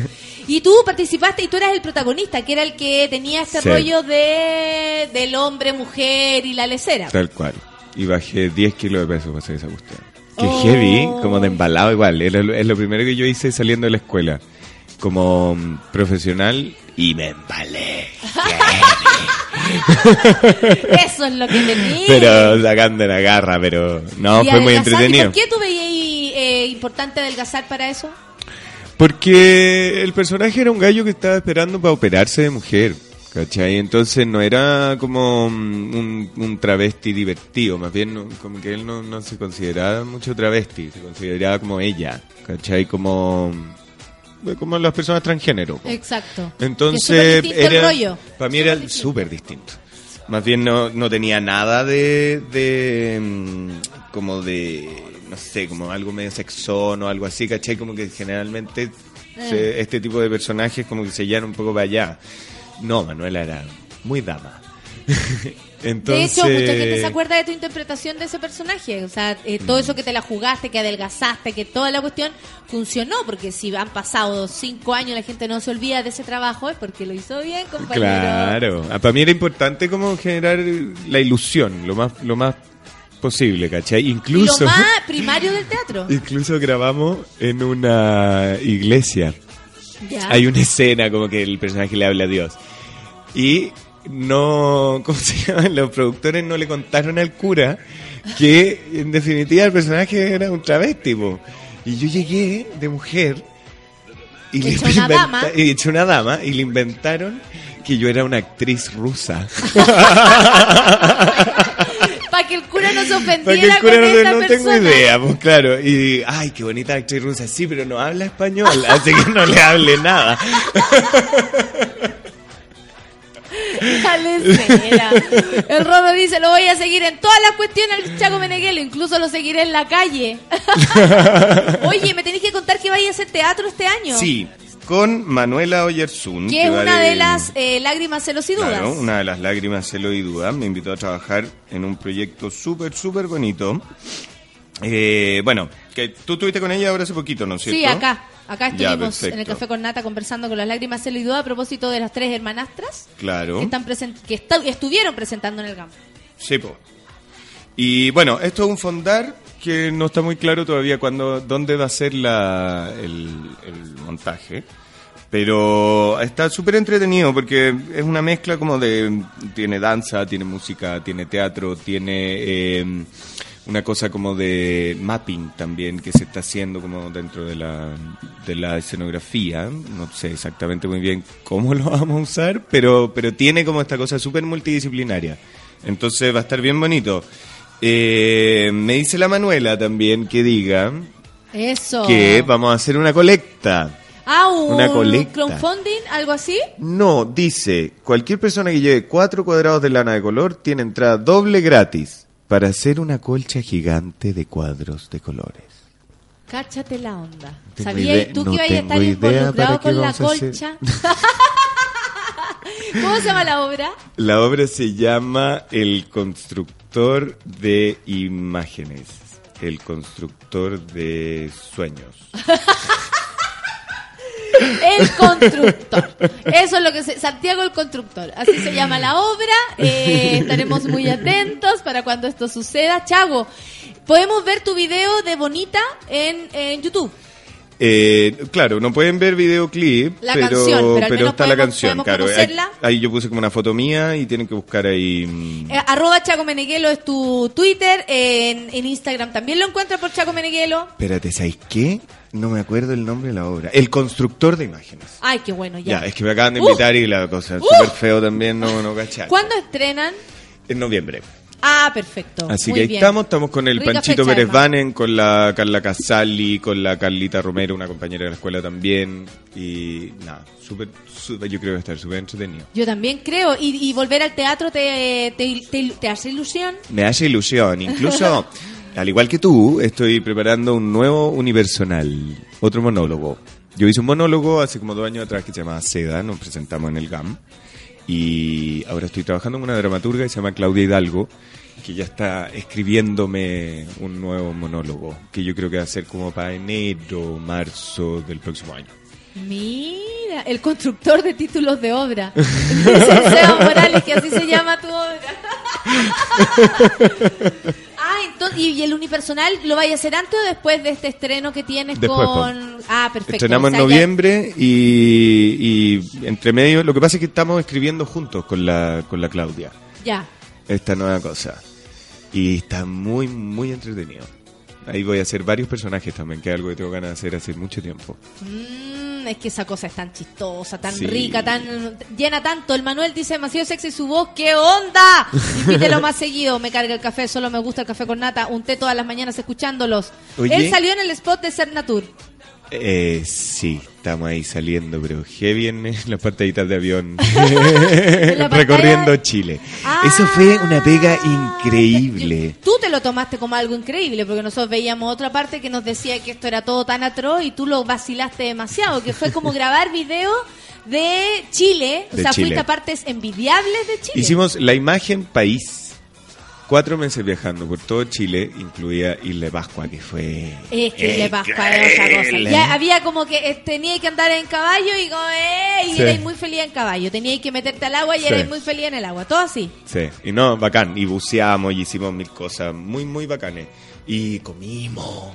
Y tú participaste y tú eras el protagonista, que era el que tenía este Sí. rollo de del hombre, mujer y la lecera. Tal cual. Y bajé 10 kilos de peso para hacer esa cuestión. Que Oh. heavy, como de embalado igual. Era lo- es lo primero que yo hice saliendo de la escuela. Como mm, profesional y me embalé. Eso es lo que tenía. Pero sacando la garra, pero no, Y fue muy adelgazar. ¿Y entretenido. por qué tú veías eh, importante adelgazar para eso? Porque el personaje era un gallo que estaba esperando para operarse de mujer. ¿Cachai? Entonces no era como mm, un, un travesti divertido, más bien no- como que él no, no se consideraba mucho travesti, se consideraba como ella, ¿cachai? Como, como las personas transgénero. Exacto. Entonces, distinto el era, rollo. para mí era súper distinto. Más bien no, no tenía nada de, de, mm, como de, no sé, como algo medio sexón o algo así, ¿cachai? Como que generalmente se- Eh. este tipo de personajes como que se llenan un poco para allá. No, Manuela era muy dama. Entonces, De hecho, mucha gente se acuerda de tu interpretación de ese personaje. O sea, eh, todo eso que te la jugaste, que adelgazaste, que toda la cuestión funcionó. Porque si han pasado cinco años la gente no se olvida de ese trabajo, es porque lo hizo bien, compañero. Claro, Ah, para mí era importante como generar la ilusión, lo más, lo más posible, ¿cachai? Incluso... lo más primario del teatro. Incluso grabamos en una iglesia. Ya. Hay una escena como que el personaje le habla a Dios. Y no, ¿cómo se llama? Los productores no le contaron al cura que en definitiva el personaje era un travesti. po. Y yo llegué de mujer y le Hecha una dama. y hecho una dama y le inventaron que yo era una actriz rusa. Para que el cura no se ofendiera Para que el cura con no, esta no tengo persona. idea, pues claro. Y, ay, qué bonita actriz rusa. Sí, pero no habla español, así que no le hable nada. El Rodo dice, lo voy a seguir en todas las cuestiones al Chaco Meneghelo, incluso lo seguiré en la calle. Oye, me tenéis que contar que vaya a hacer teatro este año. Sí, con Manuela Oyersun. Que es una de las eh, lágrimas, celos y dudas. Claro, una de las lágrimas, celo y duda. Me invitó a trabajar en un proyecto súper, súper bonito. Eh, bueno, que tú estuviste con ella ahora hace poquito, ¿no es cierto? Sí, acá. Acá Ya, estuvimos en el. Café con Nata conversando con las lágrimas, duda a propósito de las tres hermanastras Claro. que, están present- que estuvieron presentando en el campo. Sí, po. Y bueno, esto es un fondar que no está muy claro todavía cuándo, dónde va a ser la, el, el montaje. Pero está súper entretenido porque es una mezcla como de... Tiene danza, tiene música, tiene teatro, tiene eh, una cosa como de mapping también que se está haciendo como dentro de la, de la escenografía. No sé exactamente muy bien cómo lo vamos a usar, pero, pero tiene como esta cosa súper multidisciplinaria. Entonces va a estar bien bonito. Eh, me dice la Manuela también que diga Eso. que vamos a hacer una colecta. Ah, un una colecta. crowdfunding, algo así. No, dice, cualquier persona que lleve cuatro cuadrados de lana de color tiene entrada doble gratis para hacer una colcha gigante de cuadros de colores. Cáchate la onda. ¿Sabías tú no que ibas a estar involucrado con la colcha? ¿Cómo se llama la obra? La obra se llama El constructor de imágenes. El constructor de sueños. El constructor. Eso es lo que se... Santiago el constructor. Así se llama la obra. Eh, estaremos muy atentos para cuando esto suceda. Chago, podemos ver tu video de Bonita en, en YouTube. Eh, claro, no pueden ver videoclip, La pero, canción, pero está la canción, claro. Ahí, yo puse como una foto mía y tienen que buscar ahí. mm, Eh, arroba Chaco Meneguelo es tu Twitter. En, en Instagram también lo encuentras por Chaco Meneguelo. Espérate, ¿sabes qué? No me acuerdo el nombre de la obra. El constructor de imágenes. Ay, qué bueno, ya. Ya, es que me acaban de Uh. invitar y la cosa Uh. súper feo también, no, no cachar. ¿Cuándo estrenan? En noviembre. Ah, perfecto. Así Muy que ahí bien. estamos, estamos con el Rica Panchito Pérez además. Vanen, con la Carla Casali, con la Carlita Romero, una compañera de la escuela también. Y nada, súper, súper- yo creo que va a estar súper entretenido. Yo también creo. Y, y volver al teatro te, te, te- te hace ilusión. Me hace ilusión. Incluso, al igual que tú, estoy preparando un nuevo unipersonal, otro monólogo. Yo hice un monólogo hace como dos años atrás que se llama Seda, nos presentamos en el GAM. Y ahora estoy trabajando con una dramaturga que se llama Claudia Hidalgo, que ya está escribiéndome un nuevo monólogo, que yo creo que va a ser como para enero, marzo del próximo año. Mira, el constructor de títulos de obra. Morales, que así se llama tu obra. entonces, ¿y, el unipersonal lo vaya a hacer antes o después de este estreno que tienes Después, con... Ah, perfecto. Estrenamos O sea, en ya- noviembre y, y entre medio, lo que pasa es que estamos escribiendo juntos con la, con la Claudia. Ya. esta nueva cosa. Y está muy, muy entretenido. Ahí voy a hacer varios personajes también, que es algo que tengo ganas de hacer hace mucho tiempo. Mm, es que esa cosa es tan chistosa, tan Sí. rica, tan llena tanto. El Manuel dice demasiado sexy su voz, ¿qué onda? Invítelo más seguido, me carga el café, solo me gusta el café con nata, un té todas las mañanas escuchándolos. Oye. Él salió en el spot de Ser Natur. Eh, sí, estamos ahí saliendo, pero heavy en las pantallitas de avión. Recorriendo Chile. Ah. Eso fue una pega increíble. Tú te lo tomaste como algo increíble, porque nosotros veíamos otra parte que nos decía que esto era todo tan atroz y tú lo vacilaste demasiado, que fue como grabar video de Chile, o De sea, Chile. fuiste a partes envidiables de Chile. Hicimos la imagen país. Cuatro meses viajando por todo Chile, incluía Isla de Pascua, que fue... Es que le Pascua es otra cosa. Ya había como que eh, tenía que andar en caballo y, como, eh, y Sí. erais muy feliz en caballo. Tenía que meterte al agua y Sí. erais muy feliz en el agua. Todo así. Sí, y no, bacán. Y buceamos y hicimos mil cosas muy, muy bacanes. Y comimos.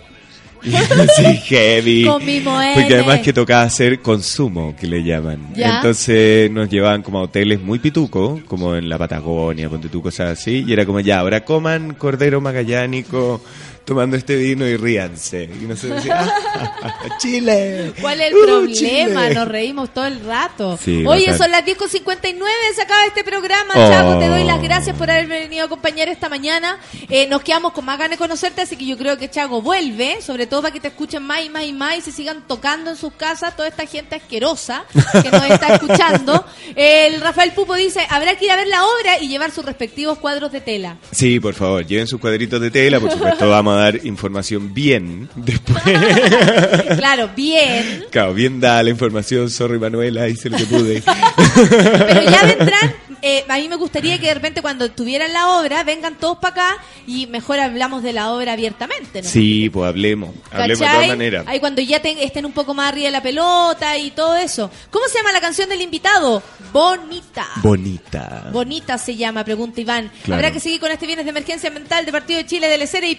Sí, heavy. Porque N. además que tocaba hacer consumo, que le llaman. Ya. Entonces nos llevaban como a hoteles muy pitucos, como en la Patagonia, ponte tú, cosas así. Y era como, ya, ahora coman cordero magallánico tomando este vino y ríanse. Y nosotros decíamos, ¡ah, Chile! ¿Cuál es el ¡Uh, problema? Chile! Nos reímos todo el rato. Sí, Oye, bacán. son las 10.59, se acaba este programa. Oh. Chavo, te doy las gracias por haber venido a acompañar esta mañana. Eh, nos quedamos con más ganas de conocerte, así que yo creo que Chago vuelve, sobre todo para que te escuchen más y más y más y se sigan tocando en sus casas toda esta gente asquerosa que nos está escuchando. El Rafael Pupo dice, habrá que ir a ver la obra y llevar sus respectivos cuadros de tela. Sí, por favor, lleven sus cuadritos de tela, por supuesto vamos a dar información bien después. Claro, bien. Claro, bien dada la información, sorry Manuela, hice lo que pude. Pero ya vendrán, eh, a mí me gustaría que de repente cuando tuvieran la obra vengan todos para acá y mejor hablamos de la obra abiertamente, ¿no? Sí, pues hablemos, hablemos de todas maneras. Ahí cuando ya ten- estén un poco más arriba de la pelota y todo eso. ¿Cómo se llama la canción del invitado? Bonita. Bonita. Bonita se llama, pregunta Iván. Claro. Habrá que seguir con este viernes de emergencia mental de Partido de Chile, del ECR y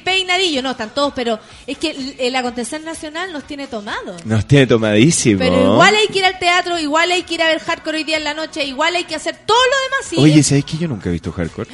Peinadillo. No, están todos, pero es que el, el acontecer nacional nos tiene tomados. Nos tiene tomadísimo. Pero igual hay que ir al teatro, igual hay que ir a ver hardcore hoy día en la noche, igual hay que hacer todo lo demás. sí. Oye, ¿sabes que yo nunca he visto hardcore?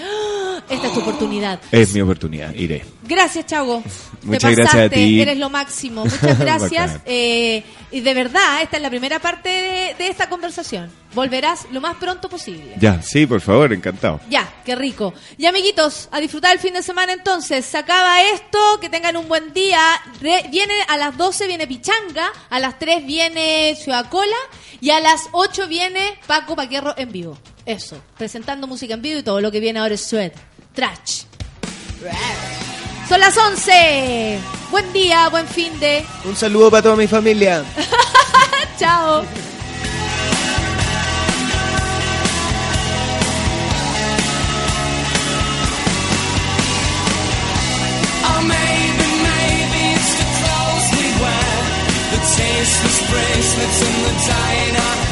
Esta es tu oportunidad. Es mi oportunidad, iré. Gracias, Chago. Muchas Te gracias a pasaste, ti. Eres lo máximo. Muchas gracias. Eh, y de verdad, esta es la primera parte de, de esta conversación. Volverás lo más pronto posible. Ya, sí, por favor, encantado. Ya, qué rico. Y amiguitos, a disfrutar el fin de semana entonces. Se acaba esto, que tengan un buen día. Re- viene a las 12 viene Pichanga, a las 3 viene Ciudad Cola y a las 8 viene Paco Paquerro en vivo. Eso, presentando música en vivo y todo lo que viene ahora es Sweat. Trash. Son las 11. Buen día, buen fin de. Un saludo para toda mi familia. Chao. Tasteless bracelets the diner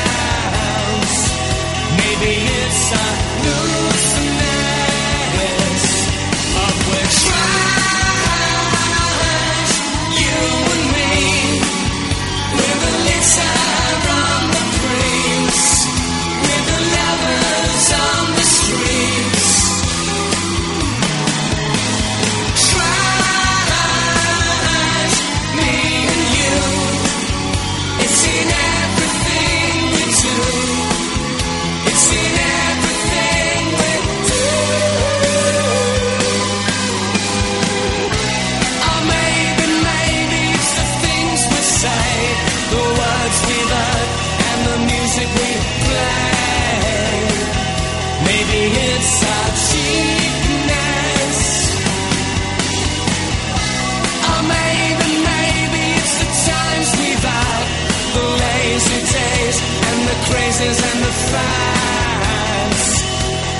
faces and the facts.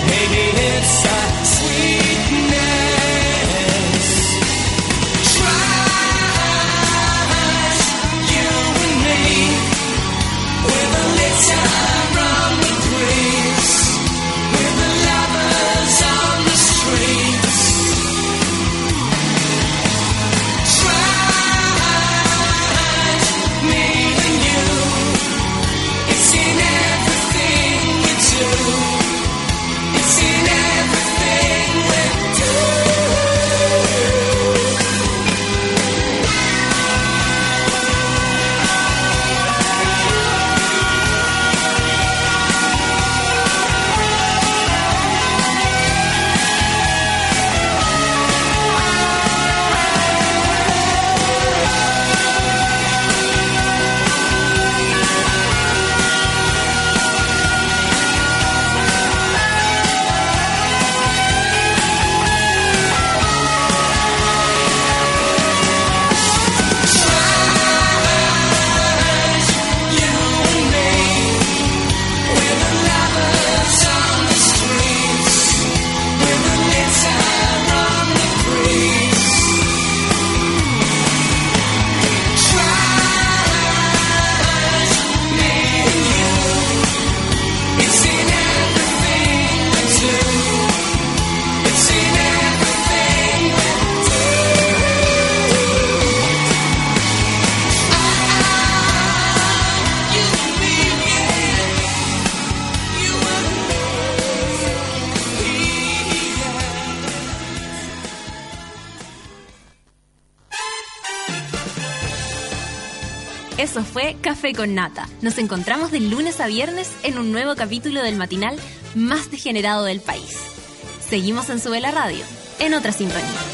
Maybe it's. con nata. Nos encontramos de lunes a viernes en un nuevo capítulo del matinal más degenerado del país. Seguimos en Subela Radio, en otra sintonía.